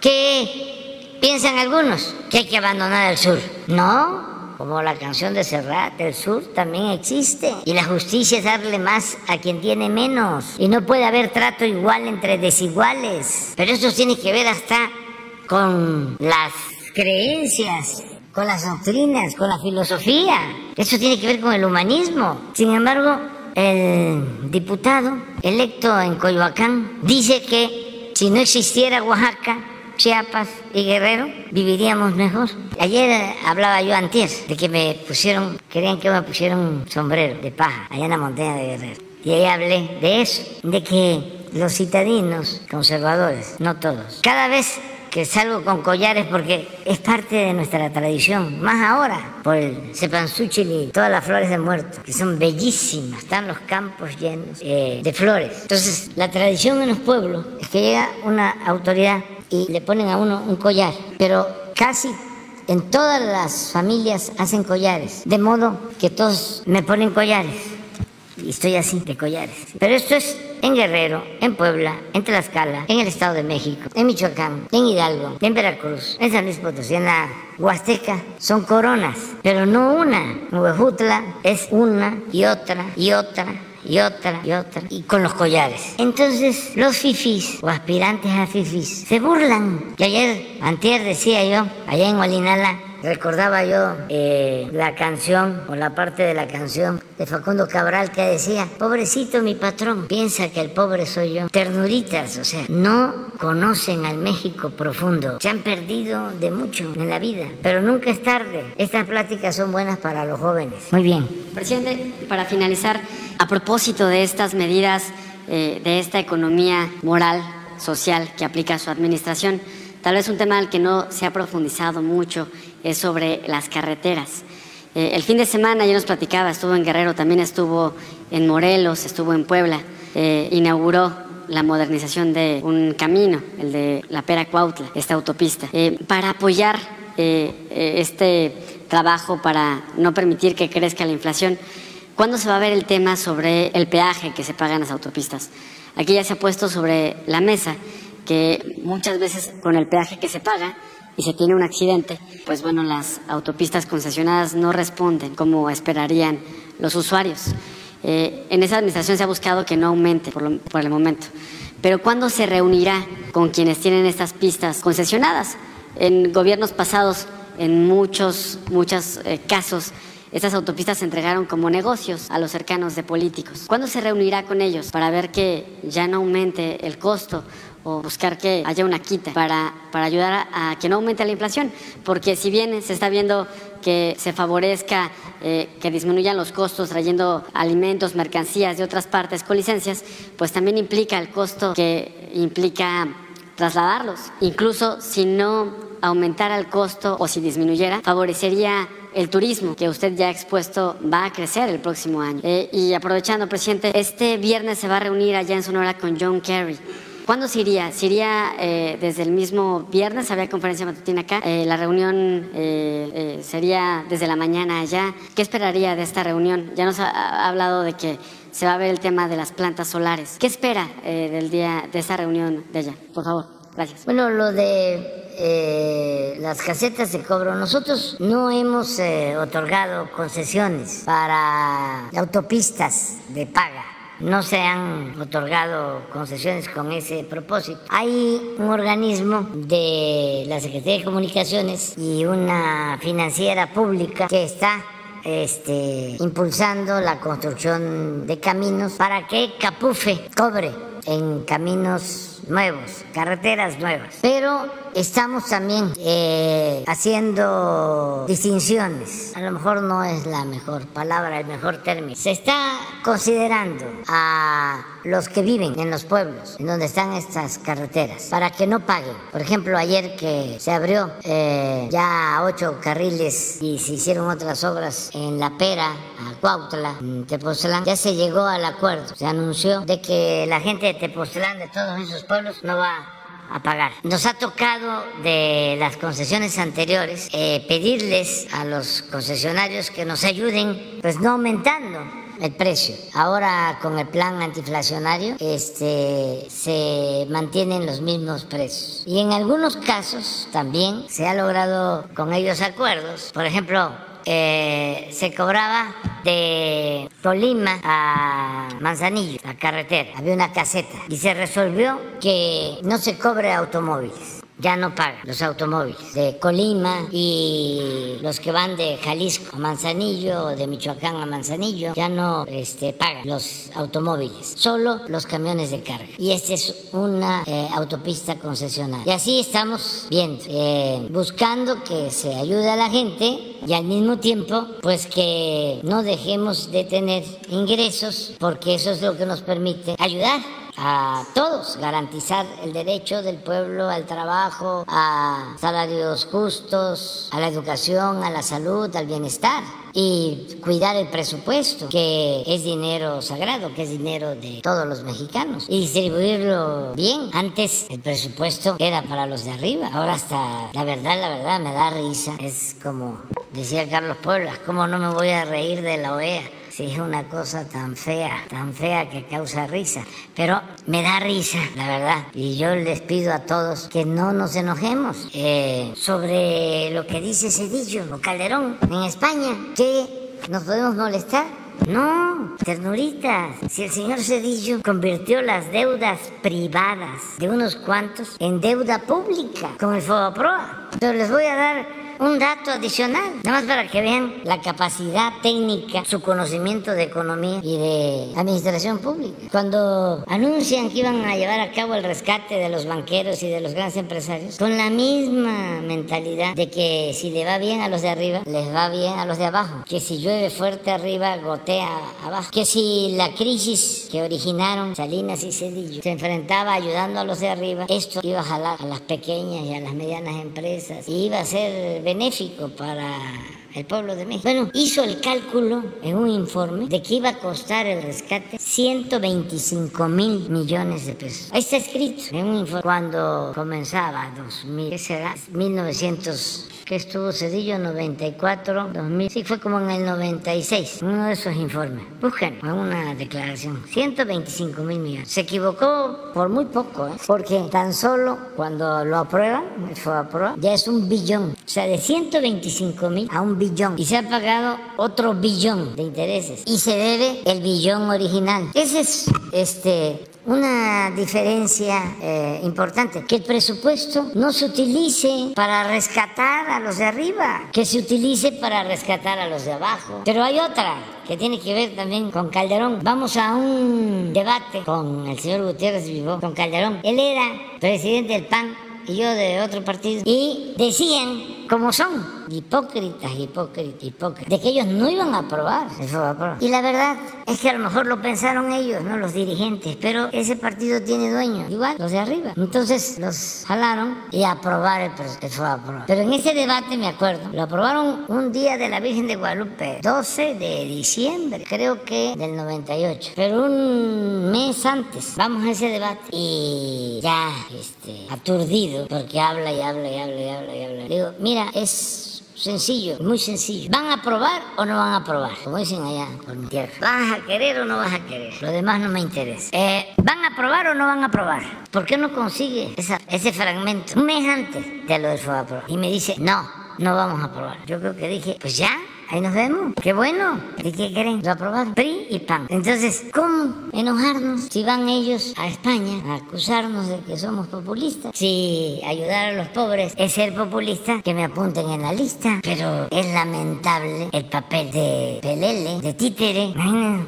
Speaker 2: ¿Qué piensan algunos? Que hay que abandonar el sur. No, como la canción de Serrat, el sur también existe. Y la justicia es darle más a quien tiene menos. Y no puede haber trato igual entre desiguales. Pero eso tiene que ver hasta con las creencias, con las doctrinas, con la filosofía. Eso tiene que ver con el humanismo. Sin embargo, el diputado electo en Coyoacán dice que si no existiera Oaxaca, Chiapas y Guerrero, viviríamos mejor. Ayer hablaba yo antier de que me pusieron, querían que me pusieran un sombrero de paja allá en la montaña de Guerrero. Y ahí hablé de eso, de que los citadinos conservadores, no todos, cada vez que salgo con collares porque es parte de nuestra tradición, más ahora por el cepanzúchil y todas las flores de muerto, que son bellísimas, están los campos llenos eh, de flores. Entonces, la tradición en los pueblos es que llega una autoridad y le ponen a uno un collar, pero casi en todas las familias hacen collares, de modo que todos me ponen collares y estoy así de collares. Pero esto es en Guerrero, en Puebla, en Tlaxcala, en el Estado de México, en Michoacán, en Hidalgo, en Veracruz, en San Luis Potosí, en la Huasteca. Son coronas, pero no una. Huejutla es una y otra y otra y otra y otra y con los collares. Entonces los fifis o aspirantes a fifis se burlan. Y ayer, antier decía yo, allá en Gualinala, recordaba yo eh, la canción o la parte de la canción de Facundo Cabral que decía, pobrecito mi patrón, piensa que el pobre soy yo. Ternuritas, o sea, no conocen al México profundo. Se han perdido de mucho en la vida, pero nunca es tarde. Estas pláticas son buenas para los jóvenes. Muy bien.
Speaker 6: Presidente, para finalizar, a propósito de estas medidas, eh, de esta economía moral, social que aplica su administración, tal vez un tema al que no se ha profundizado mucho es sobre las carreteras. Eh, el fin de semana ya nos platicaba, estuvo en Guerrero, también estuvo en Morelos, estuvo en Puebla, eh, inauguró la modernización de un camino, el de la Pera Cuautla, esta autopista, eh, para apoyar este trabajo, para no permitir que crezca la inflación. ¿Cuándo se va a ver el tema sobre el peaje que se paga en las autopistas? Aquí ya se ha puesto sobre la mesa que muchas veces con el peaje que se paga y se tiene un accidente, pues bueno, las autopistas concesionadas no responden como esperarían los usuarios. Eh, en esa administración se ha buscado que no aumente por, el momento. Pero ¿cuándo se reunirá con quienes tienen estas pistas concesionadas? En gobiernos pasados, en muchos, muchos eh, casos, estas autopistas se entregaron como negocios a los cercanos de políticos. ¿Cuándo se reunirá con ellos para ver que ya no aumente el costo o buscar que haya una quita para, para ayudar a, que no aumente la inflación, porque si bien se está viendo que se favorezca eh, que disminuyan los costos trayendo alimentos, mercancías de otras partes con licencias, pues también implica el costo que implica trasladarlos. Incluso si no aumentara el costo o si disminuyera, favorecería el turismo que usted ya ha expuesto va a crecer el próximo año. Eh, y aprovechando, presidente, este viernes se va a reunir allá en Sonora con John Kerry. ¿Cuándo se iría? ¿Se eh, desde el mismo viernes? Había conferencia matutina acá. Eh, la reunión eh, sería desde la mañana allá. ¿Qué esperaría de esta reunión? Ya nos ha, hablado de que se va a ver el tema de las plantas solares. ¿Qué espera del día de esa reunión de allá? Por favor. Gracias.
Speaker 2: Bueno, lo de las casetas de cobro, nosotros no hemos otorgado concesiones para autopistas de paga no se han otorgado concesiones con ese propósito. Hay un organismo de la Secretaría de Comunicaciones y una financiera pública que está este, impulsando la construcción de caminos para que Capufe cobre en caminos nuevos, carreteras nuevas. Pero estamos también eh, haciendo distinciones. A lo mejor no es la mejor palabra, el mejor término. Se está considerando a los que viven en los pueblos, en donde están estas carreteras, para que no paguen. Por ejemplo, ayer que se abrió eh, ya ocho carriles y se hicieron otras obras en La Pera, a Cuautla, en Tepoztlán, ya se llegó al acuerdo. Se anunció de que la gente de Tepoztlán, de todos esos pueblos, no va a pagar. Nos ha tocado de las concesiones anteriores eh, pedirles a los concesionarios que nos ayuden, pues no aumentando el precio. Ahora con el plan antiinflacionario este, se mantienen los mismos precios. Y en algunos casos también se ha logrado con ellos acuerdos. Por ejemplo, eh, se cobraba de Tolima a Manzanillo, la carretera. Había una caseta y se resolvió que no se cobre automóviles ya no pagan los automóviles de Colima y los que van de Jalisco a Manzanillo o de Michoacán a Manzanillo ya no este, pagan los automóviles, solo los camiones de carga. Y esta es una eh, autopista concesional. Y así estamos viendo, eh, buscando que se ayude a la gente y al mismo tiempo, pues que no dejemos de tener ingresos porque eso es lo que nos permite ayudar a todos, garantizar el derecho del pueblo al trabajo, a salarios justos, a la educación, a la salud, al bienestar y cuidar el presupuesto, que es dinero sagrado, que es dinero de todos los mexicanos, y distribuirlo bien. Antes el presupuesto era para los de arriba, ahora hasta, la verdad, la verdad, me da risa. Es como decía Carlos Puebla, ¿cómo no me voy a reír de la OEA? Si es una cosa tan fea, tan fea que causa risa. Pero me da risa, la verdad. Y yo les pido a todos que no nos enojemos eh, sobre lo que dice Cedillo o Calderón en España, que nos podemos molestar. No, ternuritas. Si el señor Cedillo convirtió las deudas privadas de unos cuantos en deuda pública con el Fobaproa. Pero les voy a dar un dato adicional, nada más para que vean la capacidad técnica, su conocimiento de economía y de administración pública. Cuando anuncian que iban a llevar a cabo el rescate de los banqueros y de los grandes empresarios, con la misma mentalidad de que si le va bien a los de arriba, les va bien a los de abajo, que si llueve fuerte arriba, gotea abajo, que si la crisis que originaron Salinas y Cedillo se enfrentaba ayudando a los de arriba, esto iba a jalar a las pequeñas y a las medianas empresas. Y iba a ser benéfico para el pueblo de México. Bueno, hizo el cálculo en un informe de que iba a costar el rescate 125 mil millones de pesos. Ahí está escrito en un informe cuando comenzaba 2000, ¿qué será? 1900 que estuvo Cedillo 94, 2000, sí fue como en el 96, uno de esos informes. Busquen una declaración, 125 mil millones. Se equivocó por muy poco, ¿eh? porque tan solo cuando lo aprueban, fue aprobado, ya es un billón, o sea, de 125 mil a un billón, y se ha pagado otro billón de intereses, y se debe el billón original. Ese es este una diferencia eh, importante, que el presupuesto no se utilice para rescatar a los de arriba, que se utilice para rescatar a los de abajo. Pero hay otra que tiene que ver también con Calderón. Vamos a un debate con el señor Gutiérrez Vivó, con Calderón. Él era presidente del PAN y yo de otro partido, y decían como son, hipócritas, hipócritas, hipócritas, de que ellos no iban a aprobar. Y la verdad es que a lo mejor lo pensaron ellos, no los dirigentes, pero ese partido tiene dueños, igual los de arriba. Entonces los jalaron y aprobaron el, el Pero en ese debate, me acuerdo, lo aprobaron un día de la Virgen de Guadalupe, 12 de diciembre, creo que del 98, pero un mes antes, vamos a ese debate y ya, este, aturdido, porque habla y habla y habla y habla y habla. Digo, mira, es sencillo, muy sencillo. ¿Van a aprobar o no van a aprobar? Como dicen allá por mi tierra. ¿Vas a querer o no vas a querer? Lo demás no me interesa. Eh, ¿Van a aprobar o no van a aprobar? ¿Por qué no consigue ese fragmento un mes antes de lo del FOBAPRO? Y me dice, no, no vamos a aprobar. Yo creo que dije, pues ya, Ahí nos vemos. Qué bueno. ¿Y qué creen? Lo aprobaron. PRI y PAN. Entonces, ¿cómo enojarnos si van ellos a España a acusarnos de que somos populistas? Si ayudar a los pobres es ser populista, que me apunten en la lista. Pero es lamentable el papel de Pelele, de Títere.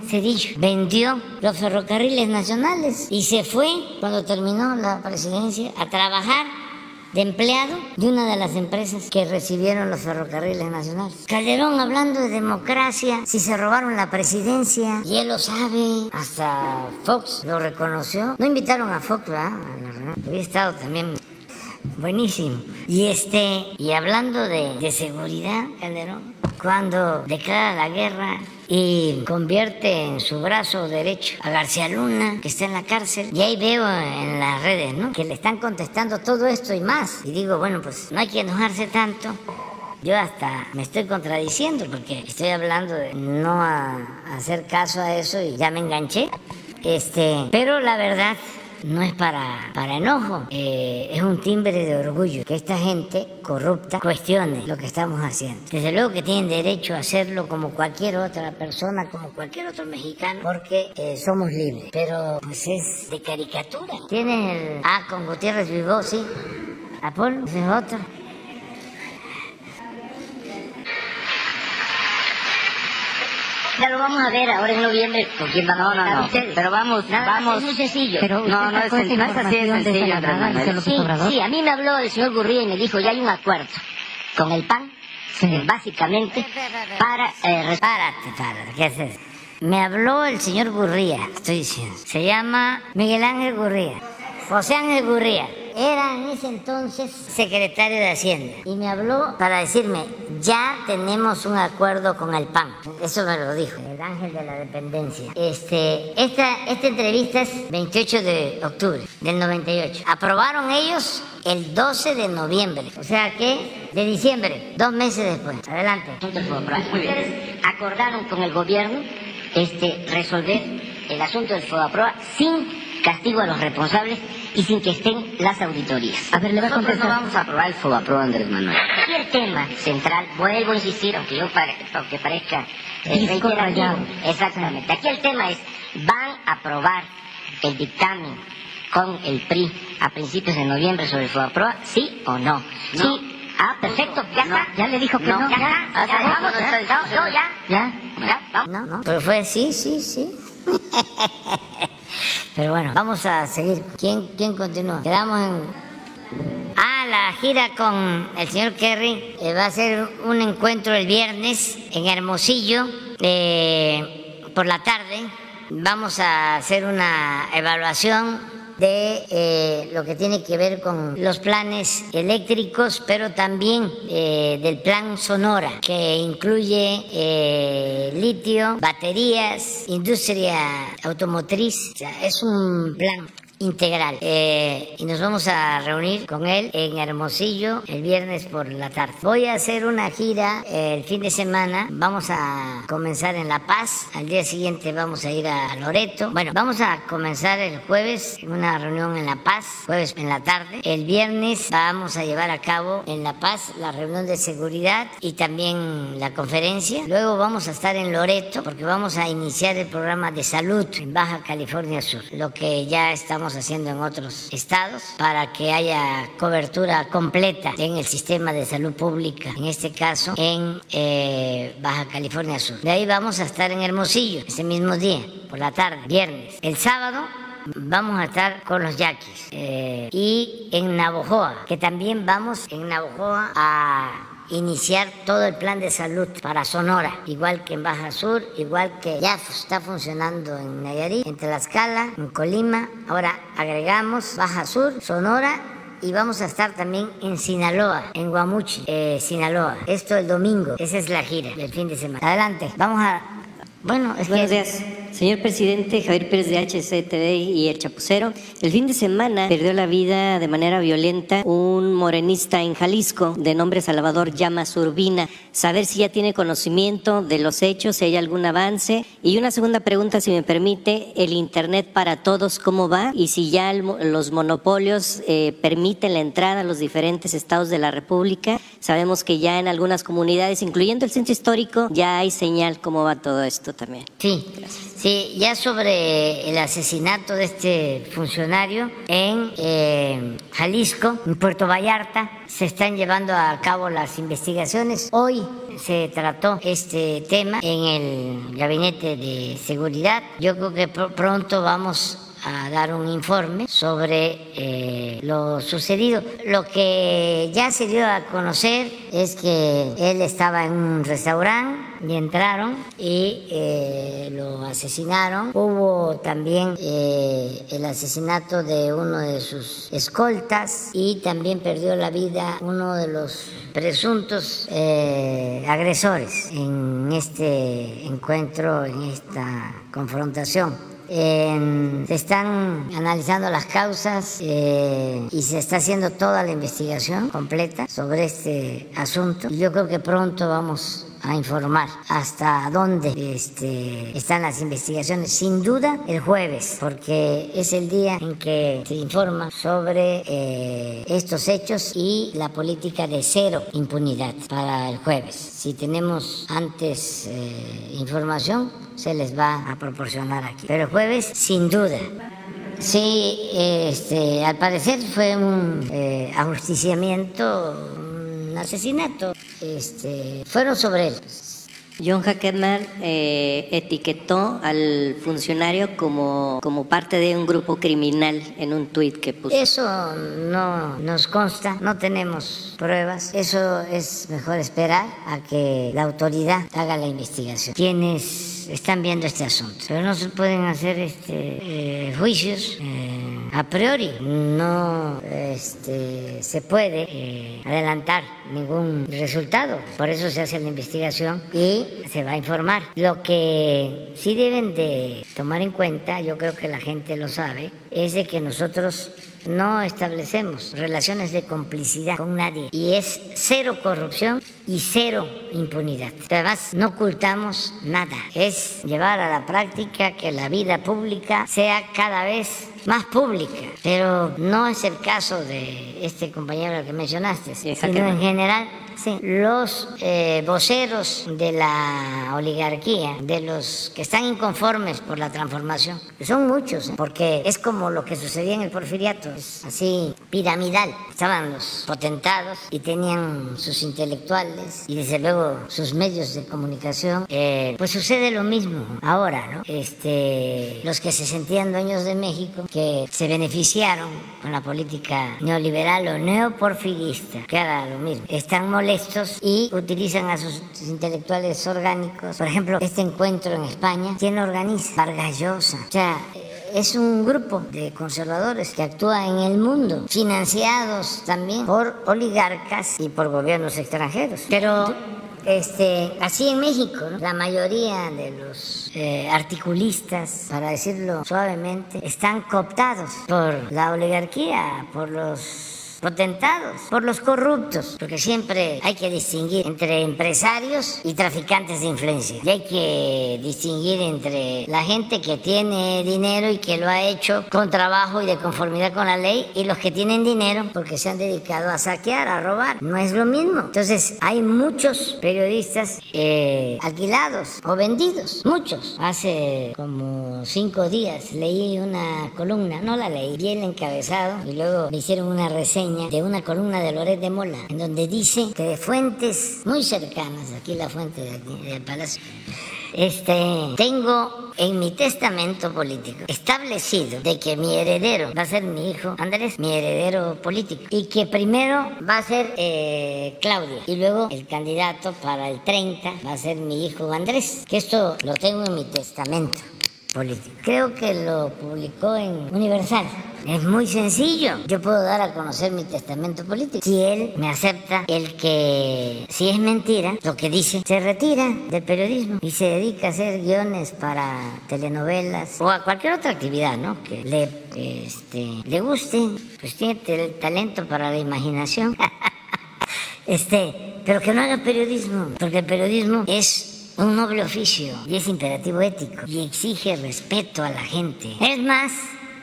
Speaker 2: Cedillo vendió los ferrocarriles nacionales y se fue cuando terminó la presidencia a trabajar de empleado de una de las empresas que recibieron los ferrocarriles nacionales. Calderón hablando de democracia, si se robaron la presidencia, y él lo sabe, hasta Fox lo reconoció. No invitaron a Fox, ¿verdad? Había estado también buenísimo. Y este, y hablando de, de seguridad, Calderón, cuando declara la guerra y convierte en su brazo derecho a García Luna, que está en la cárcel. Y ahí veo en las redes, ¿no? Que le están contestando todo esto y más. Y digo, bueno, pues no hay que enojarse tanto. Yo hasta me estoy contradiciendo porque estoy hablando de no hacer caso a eso y ya me enganché. Este, pero la verdad no es para, para enojo, eh, es un timbre de orgullo que esta gente corrupta cuestione lo que estamos haciendo. Desde luego que tienen derecho a hacerlo como cualquier otra persona, como cualquier otro mexicano, porque eh, somos libres. Pero pues es de caricatura. Tienes el A con Gutiérrez Vivó, sí. Apolo, es otro. Ya lo vamos a ver ahora en noviembre con quién van
Speaker 8: No, no, no. Pero vamos, vamos.
Speaker 2: Es muy sencillo.
Speaker 8: Pero no, no es, no es así de sencillo,
Speaker 2: Sí, sí, a mí me habló el señor Gurría y me dijo, ya hay un acuerdo con el PAN, básicamente, para... Eh, párate, párate, ¿qué es eso? Me habló el señor Gurría, estoy diciendo. Se llama Miguel Ángel Gurría. José Ángel Gurría. Era en ese entonces secretario de Hacienda y me habló para decirme, ya tenemos un acuerdo con el PAN. Eso me lo dijo, el ángel de la dependencia. Este, esta, esta entrevista es 28 de octubre del 98. Aprobaron ellos el 12 de noviembre, o sea que de diciembre, dos meses después. Adelante.
Speaker 8: Ustedes acordaron con el gobierno este, resolver el asunto del FODAPROA sin castigo a los responsables y sin que estén las auditorías.
Speaker 6: A ver, le va a contestar.
Speaker 8: no vamos a aprobar el FODAPROA, Andrés Manuel. Aquí el tema central, vuelvo a insistir, aunque yo pare- aunque parezca eh. Exactamente. Aquí el tema es, ¿van a aprobar el dictamen con el PRI a principios de noviembre sobre el FODAPROA? ¿Sí o no? Sí. Ah, perfecto, ya
Speaker 6: No,
Speaker 8: está.
Speaker 6: ya le dijo que no.
Speaker 8: Ya,
Speaker 6: Ya,
Speaker 8: está, ya,
Speaker 6: ya,
Speaker 8: vamos,
Speaker 6: ya,
Speaker 8: ya,
Speaker 6: ya,
Speaker 8: no, ya.
Speaker 2: No, no, pero fue sí, sí, sí. Pero bueno, vamos a seguir. ¿Quién, quién continúa? Quedamos en... Ah, la gira con el señor Kerry eh, va a ser un encuentro el viernes en Hermosillo eh, por la tarde. Vamos a hacer una evaluación de eh, lo que tiene que ver con los planes eléctricos, pero también eh, del plan Sonora, que incluye eh, litio, baterías, industria automotriz. O sea, es un plan integral. Eh, y nos vamos a reunir con él en Hermosillo el viernes por la tarde. Voy a hacer una gira eh, el fin de semana. Vamos a comenzar en La Paz. Al día siguiente vamos a ir a Loreto. Bueno, vamos a comenzar el jueves una reunión en La Paz, jueves en la tarde. El viernes vamos a llevar a cabo en La Paz la reunión de seguridad y también la conferencia. Luego vamos a estar en Loreto porque vamos a iniciar el programa de salud en Baja California Sur, lo que ya estamos haciendo en otros estados para que haya cobertura completa en el sistema de salud pública, en este caso en eh, Baja California Sur. De ahí vamos a estar en Hermosillo ese mismo día, por la tarde, viernes. El sábado Vamos a estar con los yaquis eh, y en Navojoa, que también vamos en Navojoa a iniciar todo el plan de salud para Sonora, igual que en Baja Sur, igual que ya está funcionando en Nayarit, en Tlaxcala, en Colima. Ahora agregamos Baja Sur, Sonora y vamos a estar también en Sinaloa, en Guamuchi, eh, Sinaloa. Esto el domingo, esa es la gira del fin de semana. Adelante, vamos a... Bueno, es
Speaker 9: Buenos
Speaker 2: que...
Speaker 9: días. Señor presidente Javier Pérez de HCTV y el Chapucero, el fin de semana perdió la vida de manera violenta un morenista en Jalisco de nombre Salvador Llamas Urbina. Saber si ya tiene conocimiento de los hechos, si hay algún avance. Y una segunda pregunta, si me permite, el Internet para todos, ¿cómo va? Y si ya el los monopolios eh, permiten la entrada a los diferentes estados de la República. Sabemos que ya en algunas comunidades, incluyendo el centro histórico, ya hay señal cómo va todo esto también.
Speaker 2: Sí, sí, ya sobre el asesinato de este funcionario en eh, Jalisco, en Puerto Vallarta, se están llevando a cabo las investigaciones. Hoy se trató este tema en el Gabinete de Seguridad. Yo creo que pr- pronto vamos a dar un informe sobre eh, lo sucedido. Lo que ya se dio a conocer es que él estaba en un restaurante y entraron y eh, lo asesinaron. Hubo también eh, el asesinato de uno de sus escoltas y también perdió la vida uno de los presuntos eh, agresores en este encuentro, en esta confrontación. En- se están analizando las causas eh, y se está haciendo toda la investigación completa sobre este asunto. Yo creo que pronto vamos a informar hasta dónde este, están las investigaciones. Sin duda el jueves, porque es el día en que se informa sobre eh, estos hechos y la política de cero impunidad para el jueves. Si tenemos antes eh, información, se les va a proporcionar aquí. Pero el jueves, sin duda. Sí, este, al parecer fue un eh, ajusticiamiento, un asesinato. Este, fueron sobre él.
Speaker 9: John Hackeman eh, etiquetó al funcionario como, como parte de un grupo criminal en un tuit que puso.
Speaker 2: Eso no nos consta, no tenemos pruebas. Eso es mejor esperar a que la autoridad haga la investigación. Quienes Están viendo este asunto. Pero no se pueden hacer este, eh, juicios eh, a priori. No este, se puede eh, adelantar ningún resultado. Por eso se hace la investigación y se va a informar. Lo que sí deben de tomar en cuenta, yo creo que la gente lo sabe, es de que nosotros no establecemos relaciones de complicidad con nadie y es cero corrupción y cero impunidad. Además, no ocultamos nada. Es llevar a la práctica que la vida pública sea cada vez más pública, pero no es el caso de este compañero que mencionaste, sino en general Sí, los eh, voceros de la oligarquía, de los que están inconformes por la transformación, son muchos, ¿eh? porque es como lo que sucedía en el porfiriato, es así piramidal. Estaban los potentados y tenían sus intelectuales y desde luego sus medios de comunicación. Eh, pues sucede lo mismo ahora, ¿no? Este, los que se sentían dueños de México, que se beneficiaron con la política neoliberal o neoporfirista, que era lo mismo, están molestos y utilizan a sus intelectuales orgánicos. Por ejemplo, este encuentro en España, ¿quién lo organiza? Vargas Llosa. O sea, es un grupo de conservadores que actúa en el mundo, financiados también por oligarcas y por gobiernos extranjeros. Pero este, así en México, ¿no? la mayoría de los eh, articulistas, para decirlo suavemente, están cooptados por la oligarquía, por los potentados, por los corruptos, porque siempre hay que distinguir entre empresarios y traficantes de influencia. Y hay que distinguir entre la gente que tiene dinero y que lo ha hecho con trabajo y de conformidad con la ley y los que tienen dinero porque se han dedicado a saquear, a robar. No es lo mismo. Entonces hay muchos periodistas eh, alquilados o vendidos, muchos. Hace como cinco días leí una columna, no la leí, vi el encabezado y luego me hicieron una reseña de una columna de Loret de Mola, en donde dice que de fuentes muy cercanas, aquí la fuente de aquí, del Palacio, este, tengo en mi testamento político establecido de que mi heredero va a ser mi hijo Andrés, mi heredero político, y que primero va a ser eh, Claudia y luego el candidato para el 30 va a ser mi hijo Andrés, que esto lo tengo en mi testamento político. Creo que lo publicó en Universal. Es muy sencillo. Yo puedo dar a conocer mi testamento político. Si él me acepta el que, si es mentira, lo que dice, se retira del periodismo y se dedica a hacer guiones para telenovelas o a cualquier otra actividad, ¿no? Que le, este, le guste, pues tiene el talento para la imaginación. este, pero que no haga periodismo, porque el periodismo es un noble oficio y es imperativo ético y exige respeto a la gente. Es más,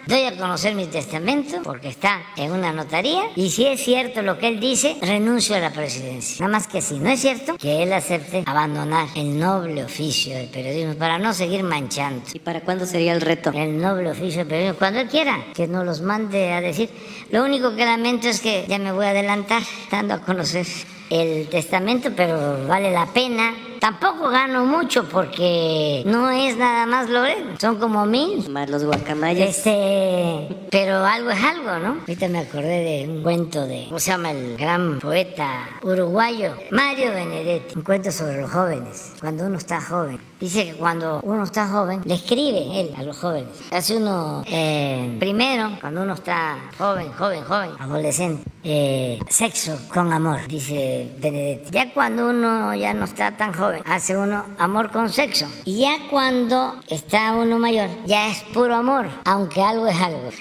Speaker 2: doy a conocer mi testamento porque está en una notaría y si es cierto lo que él dice, renuncio a la presidencia. Nada más que si no es cierto, que él acepte abandonar el noble oficio del periodismo para no seguir manchando.
Speaker 9: ¿Y para cuándo sería el reto?
Speaker 2: El noble oficio del periodismo, cuando él quiera, que nos los mande a decir. Lo único que lamento es que ya me voy a adelantar dando a conocer el testamento, pero vale la pena. Tampoco gano mucho porque no es nada más Loret, son como mil.
Speaker 9: Más los guacamayas.
Speaker 2: Este, pero algo es algo, ¿no? Ahorita me acordé de un cuento de, ¿cómo se llama? El gran poeta uruguayo, Mario Benedetti. Un cuento sobre los jóvenes, cuando uno está joven. Dice que cuando uno está joven, le escribe él a los jóvenes. Hace uno, eh, primero, cuando uno está joven, joven, joven, adolescente, eh, sexo con amor, dice Benedetti. Ya cuando uno ya no está tan joven, hace uno amor con sexo. Y ya cuando está uno mayor, ya es puro amor, aunque algo es algo.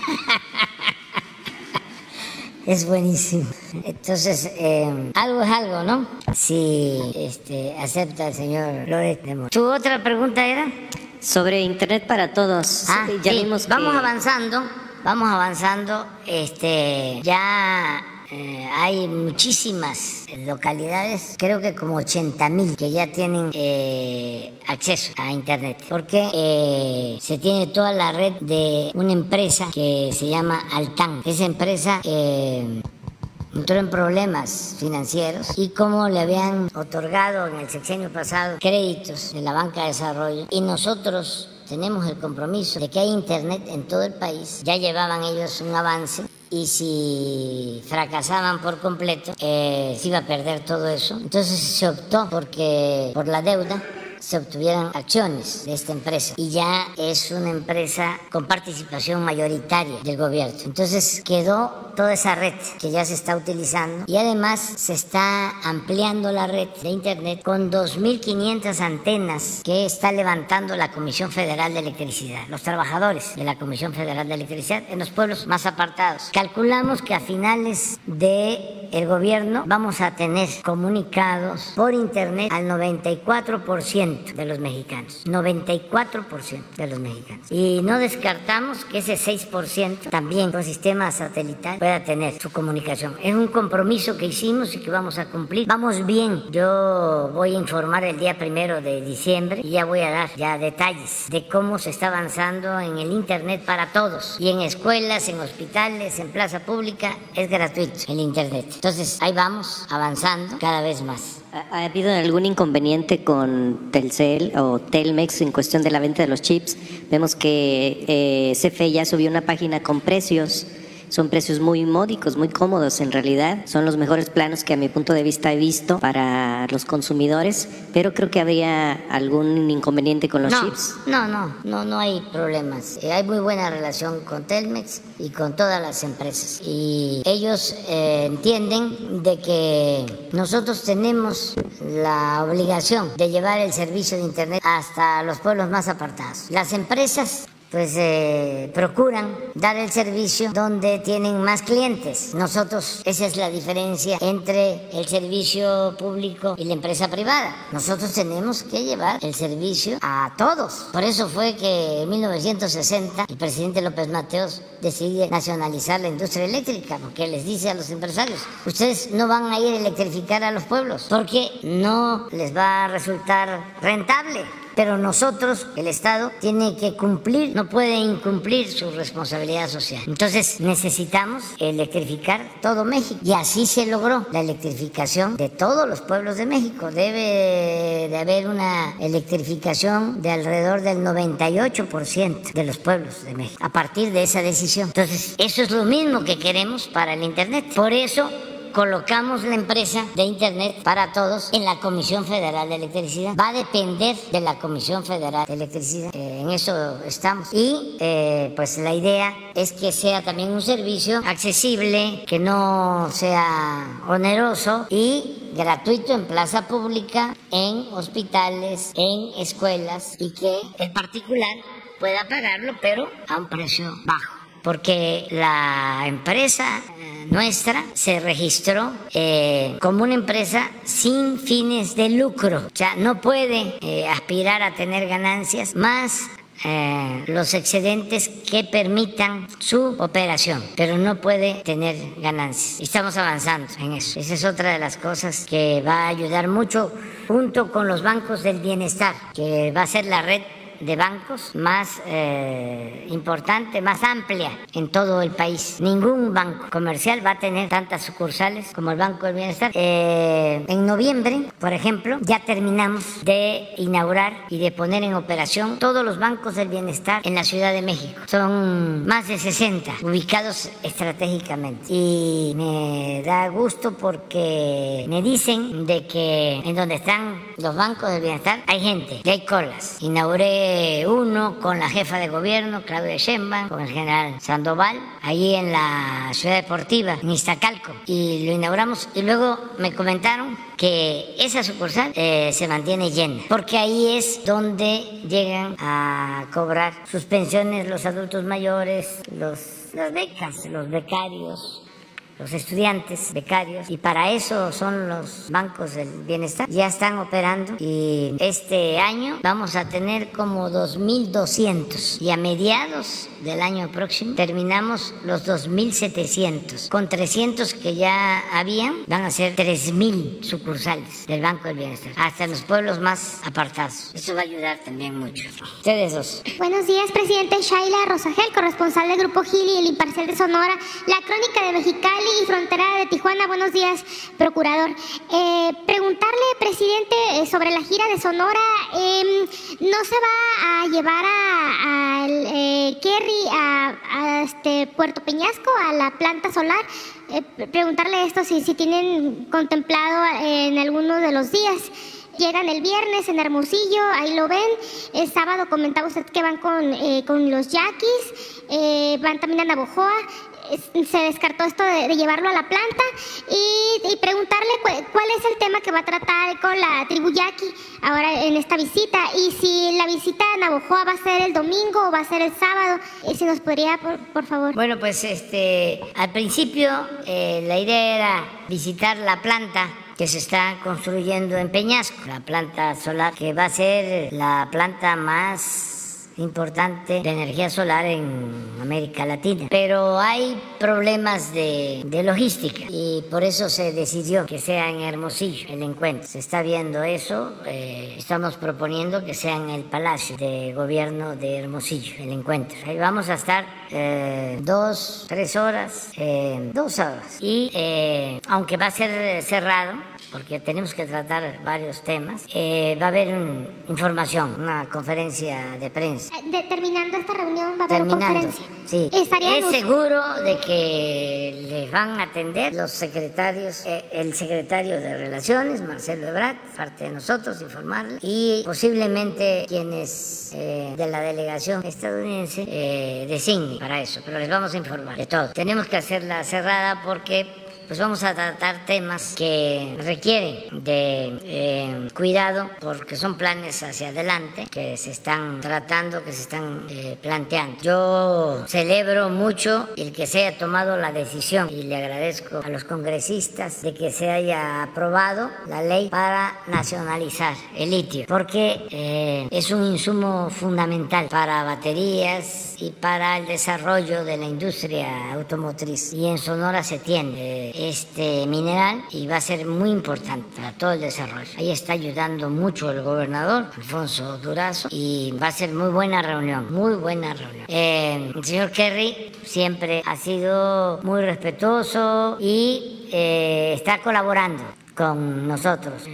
Speaker 2: Es buenísimo. Entonces, eh, algo es algo, ¿no? Si este, acepta el señor Loret de Mola. ¿Tu otra pregunta era?
Speaker 9: Sobre Internet para todos.
Speaker 2: Ah,
Speaker 9: ya
Speaker 2: sí.
Speaker 9: vimos que-
Speaker 2: Vamos avanzando, vamos avanzando. Este, ya eh, hay muchísimas localidades, creo que como 80 mil que ya tienen eh, acceso a Internet, porque eh, se tiene toda la red de una empresa que se llama Altan. Esa empresa eh, entró en problemas financieros y como le habían otorgado en el sexenio pasado créditos de la banca de desarrollo y nosotros tenemos el compromiso de que hay internet en todo el país. Ya llevaban ellos un avance y si fracasaban por completo eh, se iba a perder todo eso. Entonces se optó porque por la deuda se obtuvieran acciones de esta empresa y ya es una empresa con participación mayoritaria del gobierno. Entonces quedó toda esa red que ya se está utilizando y además se está ampliando la red de Internet con 2.500 antenas que está levantando la Comisión Federal de Electricidad, los trabajadores de la Comisión Federal de Electricidad en los pueblos más apartados. Calculamos que a finales de el gobierno vamos a tener comunicados por internet al 94% de los mexicanos. 94% de los mexicanos. Y no descartamos que ese 6% también con sistema satelital pueda tener su comunicación. Es un compromiso que hicimos y que vamos a cumplir. Vamos bien. Yo voy a informar el día primero de diciembre y ya voy a dar ya detalles de cómo se está avanzando en el internet para todos. Y en escuelas, en hospitales, en plaza pública, es gratuito el internet. Entonces, ahí vamos avanzando cada vez más.
Speaker 9: ¿Ha habido algún inconveniente con Telcel o Telmex en cuestión de la venta de los chips? Vemos que eh, CFE ya subió una página con precios son precios muy módicos, muy cómodos en realidad. Son los mejores planos que a mi punto de vista he visto para los consumidores, pero creo que habría algún inconveniente con los chips.
Speaker 2: No, no, no, no hay problemas. Eh, hay muy buena relación con Telmex y con todas las empresas. Y ellos eh, entienden de que nosotros tenemos la obligación de llevar el servicio de Internet hasta los pueblos más apartados. Las empresas pues eh, procuran dar el servicio donde tienen más clientes. Nosotros, esa es la diferencia entre el servicio público y la empresa privada. Nosotros tenemos que llevar el servicio a todos. Por eso fue que en 1960 el presidente López Mateos decide nacionalizar la industria eléctrica, porque les dice a los empresarios, ustedes no van a ir a electrificar a los pueblos, porque no les va a resultar rentable pero nosotros, el Estado, tiene que cumplir, no puede incumplir su responsabilidad social. Entonces necesitamos electrificar todo México y así se logró la electrificación de todos los pueblos de México. Debe de haber una electrificación de alrededor del 98% de los pueblos de México a partir de esa decisión. Entonces, eso es lo mismo que queremos para el Internet. Por eso colocamos la empresa de Internet para todos en la Comisión Federal de Electricidad. Va a depender de la Comisión Federal de Electricidad. Eh, en eso estamos. Y eh, pues la idea es que sea también un servicio accesible, que no sea oneroso y gratuito en plaza pública, en hospitales, en escuelas y que el particular pueda pagarlo, pero a un precio bajo. Porque la empresa nuestra se registró eh, como una empresa sin fines de lucro. O sea, no puede eh, aspirar a tener ganancias más eh, los excedentes que permitan su operación, pero no puede tener ganancias. Estamos avanzando en eso. Esa es otra de las cosas que va a ayudar mucho junto con los bancos del bienestar, que va a ser la red de bancos más eh, importante, más amplia en todo el país. Ningún banco comercial va a tener tantas sucursales como el Banco del Bienestar. Eh, en noviembre, por ejemplo, ya terminamos de inaugurar y de poner en operación todos los bancos del bienestar en la Ciudad de México. Son más de 60 ubicados estratégicamente. Y me da gusto porque me dicen de que en donde están los bancos del bienestar hay gente, y hay colas. Inauguré uno con la jefa de gobierno, Claudia Sheinbaum, con el general Sandoval, ahí en la ciudad deportiva, en Iztacalco, y lo inauguramos. Y luego me comentaron que esa sucursal eh, se mantiene llena, porque ahí es donde llegan a cobrar sus pensiones los adultos mayores, los, las becas, los becarios, los estudiantes becarios y para eso son los bancos del bienestar. Ya están operando y este año vamos a tener como 2.200 y a mediados del año próximo terminamos los 2.700. Con 300 que ya habían van a ser 3.000 sucursales del Banco del Bienestar hasta los pueblos más apartados. Eso va a ayudar también mucho. Ustedes dos.
Speaker 4: Buenos días, presidente Shaila Rosagel, corresponsal del Grupo Gili y el Imparcial de Sonora, la Crónica de Mexicali y Frontera de Tijuana. Buenos días, procurador. Eh, preguntarle, presidente, eh, sobre la gira de Sonora. Em, ¿No se va a llevar a, eh, Kerry a, este Puerto Peñasco, a la planta solar? preguntarle esto si, si tienen contemplado en alguno de los días.
Speaker 10: Llegan el viernes en Hermosillo, ahí lo ven. El sábado comentaba usted que van con, con los yaquis, van también a Navojoa se descartó esto de, llevarlo a la planta y, preguntarle cuál es el tema que va a tratar con la tribu yaqui ahora en esta visita y si la visita a Navojoa va a ser el domingo o va a ser el sábado, y si nos podría, por, favor.
Speaker 2: Bueno, pues este, al principio eh, la idea era visitar la planta que se está construyendo en Peñasco, la planta solar que va a ser la planta más importante de energía solar en América Latina. Pero hay problemas de, logística y por eso se decidió que sea en Hermosillo el encuentro. Se está viendo eso, eh, estamos proponiendo que sea en el Palacio de Gobierno de Hermosillo el encuentro. Ahí vamos a estar eh, dos, tres horas, eh, dos horas. Y aunque va a ser cerrado, porque tenemos que tratar varios temas. Eh, va a haber información, una conferencia de prensa.
Speaker 10: Eh, terminando esta reunión va a haber conferencia.
Speaker 2: Sí. Es seguro de que les van a atender los secretarios, eh, el secretario de Relaciones, Marcelo Ebrard, parte de nosotros, informarle, y posiblemente quienes de la delegación estadounidense designen para eso, pero les vamos a informar de todo. Tenemos que hacerla cerrada porque pues vamos a tratar temas que requieren de eh, cuidado porque son planes hacia adelante que se están tratando, que se están eh, planteando. Yo celebro mucho el que se haya tomado la decisión y le agradezco a los congresistas de que se haya aprobado la ley para nacionalizar el litio porque eh, es un insumo fundamental para baterías y para el desarrollo de la industria automotriz y en Sonora se tiene este mineral y va a ser muy importante para todo el desarrollo. Ahí está ayudando mucho el gobernador, Alfonso Durazo, y va a ser muy buena reunión, muy buena reunión. Eh, el señor Kerry siempre ha sido muy respetuoso y eh, está colaborando con nosotros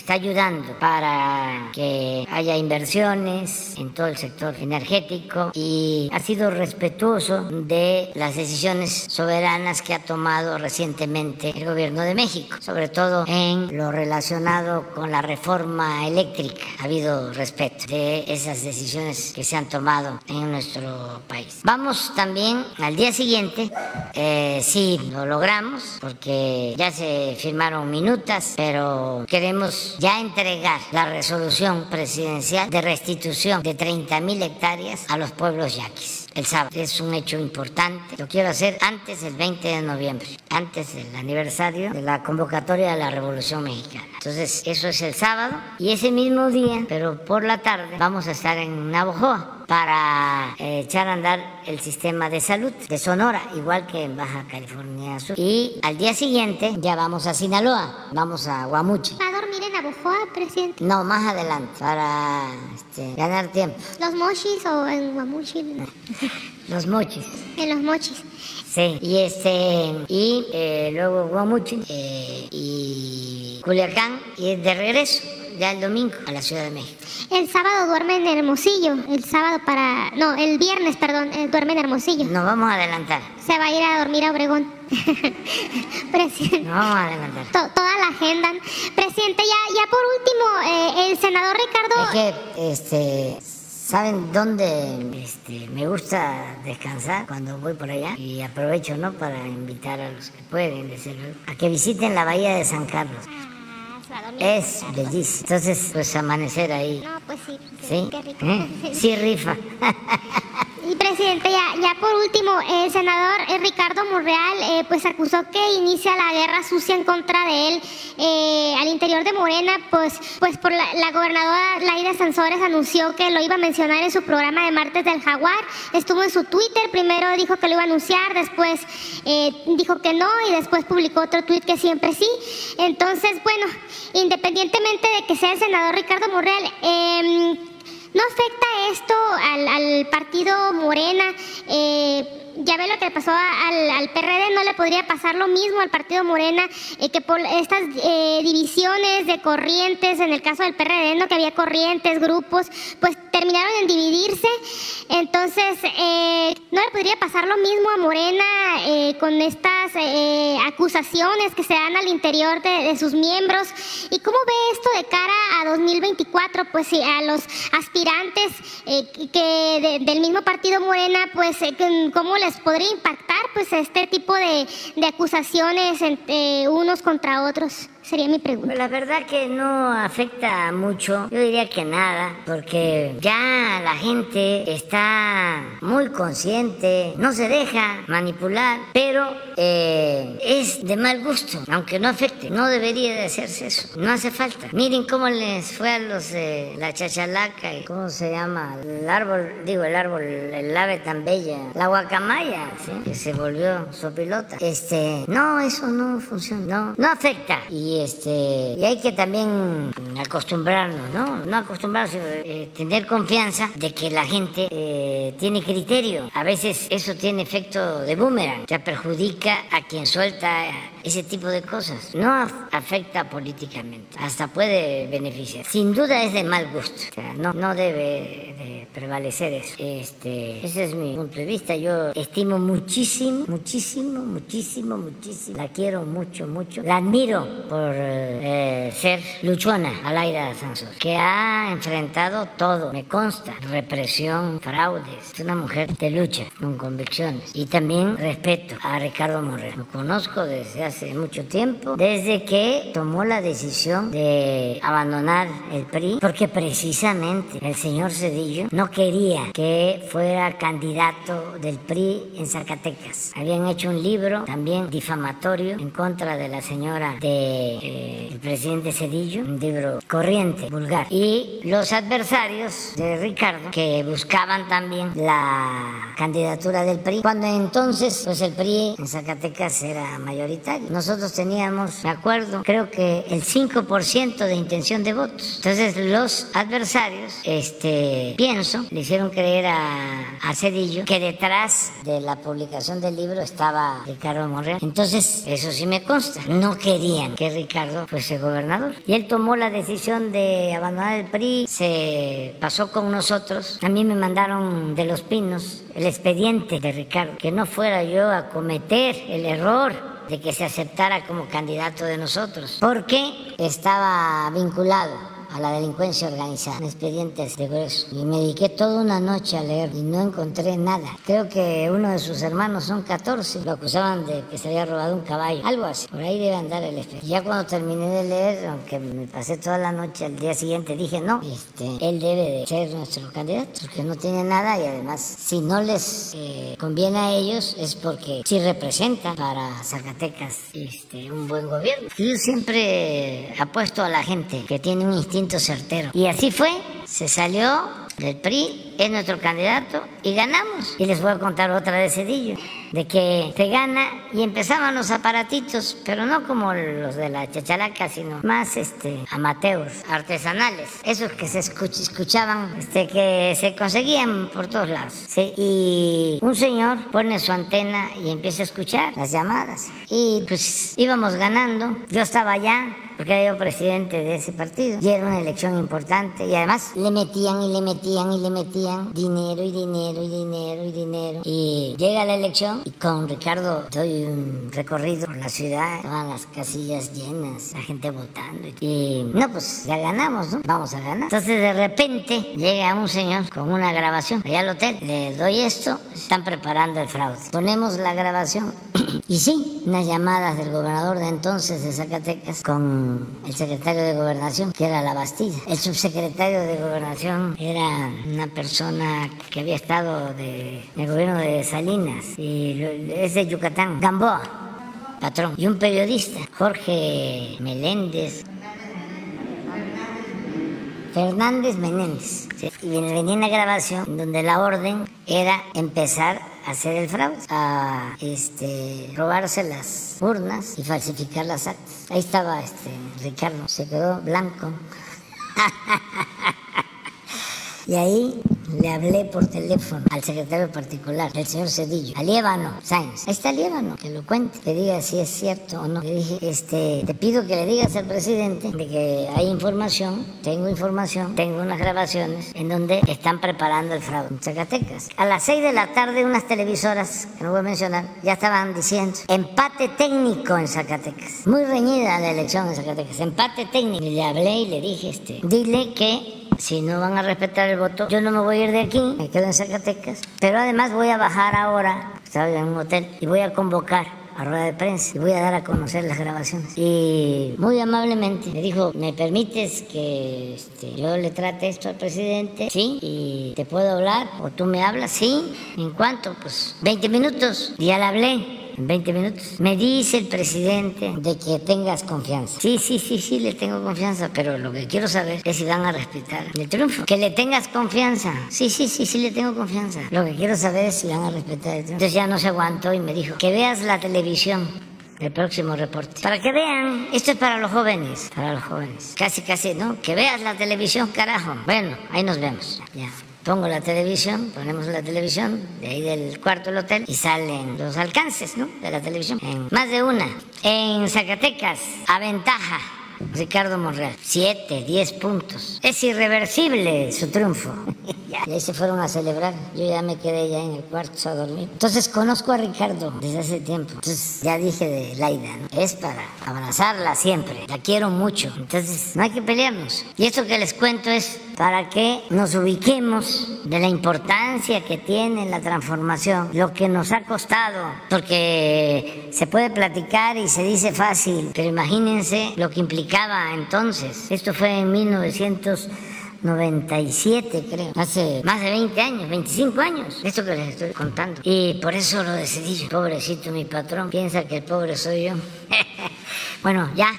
Speaker 2: está ayudando para que haya inversiones en todo el sector energético y ha sido respetuoso de las decisiones soberanas que ha tomado recientemente el gobierno de México, sobre todo en lo relacionado con la reforma eléctrica. Ha habido respeto de esas decisiones que se han tomado en nuestro país. Vamos también al día siguiente, eh, sí lo logramos, porque ya se firmaron minutas, pero queremos ya entregar la resolución presidencial de restitución de 30.000 hectáreas a los pueblos yaquis el sábado. Es un hecho importante. Lo quiero hacer antes del 20 de noviembre, antes del aniversario de la convocatoria de la Revolución Mexicana. Entonces, eso es el sábado y ese mismo día, pero por la tarde, vamos a estar en Navojoa para eh, echar a andar el sistema de salud de Sonora, igual que en Baja California Sur. Y al día siguiente ya vamos a Sinaloa, vamos a Guamuchi.
Speaker 10: ¿Va a dormir en presidente?
Speaker 2: No, más adelante, para este, ganar tiempo.
Speaker 10: ¿Los mochis o en Guamuchi?
Speaker 2: Los mochis.
Speaker 10: En los mochis.
Speaker 2: Sí, y este, y eh, luego Guamuchi eh, y Culiacán, y de regreso, ya el domingo, a la Ciudad de México.
Speaker 10: El sábado duerme en Hermosillo, el sábado para, no, el viernes, perdón, eh, duerme en Hermosillo.
Speaker 2: Nos vamos a adelantar.
Speaker 10: Se va a ir a dormir a Obregón.
Speaker 2: Presidente. No vamos a adelantar.
Speaker 10: toda la agenda. Presidente, ya, ya por último, el senador Ricardo...
Speaker 2: Es que, este ¿Saben dónde este, me gusta descansar cuando voy por allá? Y aprovecho, ¿no? Para invitar a los que pueden, desde a que visiten la bahía de San Carlos. Es bellísimo. Entonces, pues amanecer ahí.
Speaker 10: No, pues sí.
Speaker 2: ¿Sí? Qué rico. ¿Eh? Sí, rifa.
Speaker 10: Y presidente, ya, ya por último, el senador eh, Ricardo Monreal eh, pues acusó que inicia la guerra sucia en contra de él eh, al interior de Morena, pues, pues por la, gobernadora Laida Sansores anunció que lo iba a mencionar en su programa de martes del Jaguar, estuvo en su Twitter, primero dijo que lo iba a anunciar, después dijo que no y después publicó otro tweet que siempre sí. Entonces, bueno, independientemente de que sea el senador Ricardo Monreal, em, ¿No afecta esto al, partido Morena? Eh, ya ve lo que le pasó al, PRD, no le podría pasar lo mismo al partido Morena, eh, que por estas eh, divisiones de corrientes, en el caso del PRD, ¿no? que había corrientes, grupos, pues terminaron en dividirse. Entonces, eh, ¿no le podría pasar lo mismo a Morena eh, con estas eh, acusaciones que se dan al interior de, sus miembros? ¿Y cómo ve esto de cara a 2024? Pues a los aspirantes que del mismo partido Morena, pues cómo les podría impactar pues este tipo de, de acusaciones entre unos contra otros. Sería mi pregunta.
Speaker 2: La verdad que no afecta mucho, yo diría que nada, porque ya la gente está muy consciente, no se deja manipular, pero eh, es de mal gusto, aunque no afecte, no debería de hacerse eso, no hace falta. Miren cómo les fue a los de la chachalaca y cómo se llama el árbol, digo el árbol, el ave tan bella, la guacamaya, que se volvió sopilota. Este, no, eso no funciona, no, no afecta. Y este, y hay que también acostumbrarnos, ¿no? No acostumbrarnos, sino eh, tener confianza de que la gente eh, tiene criterio. A veces eso tiene efecto de boomerang, ya perjudica a quien suelta ese tipo de cosas. No afecta políticamente, hasta puede beneficiar. Sin duda es de mal gusto, no, no debe de prevalecer eso. Este, ese es mi punto de vista. Yo estimo muchísimo, muchísimo, muchísimo, muchísimo. La quiero mucho, mucho. La admiro por eh, ser luchona, Alaira Sansos, que ha enfrentado todo, me consta, represión, fraudes. Es una mujer de lucha, con convicciones. Y también respeto a Ricardo Moreno. Lo conozco desde hace mucho tiempo, desde que tomó la decisión de abandonar el PRI, porque precisamente el señor Cedillo no quería que fuera candidato del PRI en Zacatecas. Habían hecho un libro también difamatorio en contra de la señora de eh, el presidente Cedillo, un libro corriente, vulgar. Y los adversarios de Ricardo, que buscaban también la candidatura del PRI, cuando entonces pues el PRI en Zacatecas era mayoritario. Nosotros teníamos, me acuerdo, creo que el 5% de intención de votos. Entonces los adversarios, este, pienso, le hicieron creer a, a Cedillo que detrás de la publicación del libro estaba Ricardo Monreal. Entonces, eso sí me consta. No querían que Ricardo Ricardo fuese gobernador. Y él tomó la decisión de abandonar el PRI, se pasó con nosotros. A mí me mandaron de los pinos el expediente de Ricardo, que no fuera yo a cometer el error de que se aceptara como candidato de nosotros, porque estaba vinculado a la delincuencia organizada, expedientes de grueso. Y me dediqué toda una noche a leer y no encontré nada. Creo que uno de sus hermanos son 14, lo acusaban de que se había robado un caballo, algo así. Por ahí debe andar el expediente. Ya cuando terminé de leer, aunque me pasé toda la noche, al día siguiente dije, no, este, él debe de ser nuestro candidato, porque no tiene nada y además, si no les eh, conviene a ellos, es porque sí representa para Zacatecas este, un buen gobierno. Yo siempre apuesto a la gente que tiene un instinto Y así fue, se salió del PRI, es nuestro candidato y ganamos. Y les voy a contar otra de Cedillo, de que se gana y empezaban los aparatitos, pero no como los de la chachalaca, sino más este, amateurs, artesanales, esos que se escuchaban, este, que se conseguían por todos lados. Y un señor pone su antena y empieza a escuchar las llamadas. Y pues íbamos ganando, yo estaba allá, porque era yo presidente de ese partido. Y era una elección importante. Y además le metían y le metían y le metían dinero y dinero y dinero y dinero. Y llega la elección y con Ricardo doy un recorrido por la ciudad, todas las casillas llenas, la gente votando. Y no, pues ya ganamos, ¿no? Vamos a ganar. Entonces de repente llega un señor con una grabación allá al hotel. Le doy esto, están preparando el fraude. Ponemos la grabación y sí, unas llamadas del gobernador de entonces de Zacatecas con el secretario de Gobernación, que era la Bastida. El subsecretario de Gobernación era una persona que había estado de, en el gobierno de Salinas y es de Yucatán, Gamboa, patrón. Y un periodista, Jorge Meléndez. Fernández Menéndez. Y venía una grabación donde la orden era empezar hacer el fraude, a este, robarse las urnas y falsificar las actas. Ahí estaba este, Ricardo, se quedó blanco. y ahí le hablé por teléfono al secretario particular, el señor Cedillo, a Liébano Sáenz. Ahí está Liébano, que lo cuente, que diga si es cierto o no. Le dije, este, te pido que le digas al presidente de que hay información, tengo información, tengo unas grabaciones en donde están preparando el fraude en Zacatecas. A las 6 de la tarde, unas televisoras, que no voy a mencionar, ya estaban diciendo empate técnico en Zacatecas. Muy reñida la elección en Zacatecas, empate técnico. Y le hablé y le dije, este, dile que si no van a respetar el voto, yo no me voy a ir de aquí, me quedo en Zacatecas. Pero además voy a bajar ahora, estaba en un hotel, y voy a convocar a rueda de prensa y voy a dar a conocer las grabaciones. Y muy amablemente me dijo, ¿me permites que este, yo le trate esto al presidente? Sí, y te puedo hablar, o tú me hablas, sí. ¿En cuánto? Pues 20 minutos. Y ya le hablé en 20 minutos. Me dice el presidente de que tengas confianza. Sí, sí, sí, sí, le tengo confianza, pero lo que quiero saber es si van a respetar el triunfo. Que le tengas confianza. Sí, sí, sí, sí, le tengo confianza. Lo que quiero saber es si van a respetar el triunfo. Entonces ya no se aguantó y me dijo, que veas la televisión. El próximo reporte. Para que vean, esto es para los jóvenes, para los jóvenes. Casi, casi, ¿no? Que veas la televisión, carajo. Bueno, ahí nos vemos. Ya pongo la televisión, ponemos la televisión de ahí del cuarto del hotel y salen los alcances, ¿no? De la televisión. En más de una. En Zacatecas, a ventaja. Ricardo Monreal, siete, diez puntos. Es irreversible su triunfo. y ahí se fueron a celebrar. Yo ya me quedé ya en el cuarto a dormir. Entonces conozco a Ricardo desde hace tiempo. Entonces ya dije de Laida, ¿no? es para abrazarla siempre. La quiero mucho. Entonces no hay que pelearnos. Y esto que les cuento es para que nos ubiquemos de la importancia que tiene la transformación, lo que nos ha costado, porque se puede platicar y se dice fácil, pero imagínense lo que entonces. Esto fue en 1997, creo, hace más de 20 años, 25 años, esto que les estoy contando. Y por eso lo decidí. Pobrecito mi patrón, piensa que el pobre soy yo. bueno, ya,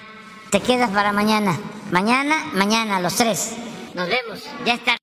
Speaker 2: te quedas para mañana. Mañana, mañana, los tres. Nos vemos. Ya está.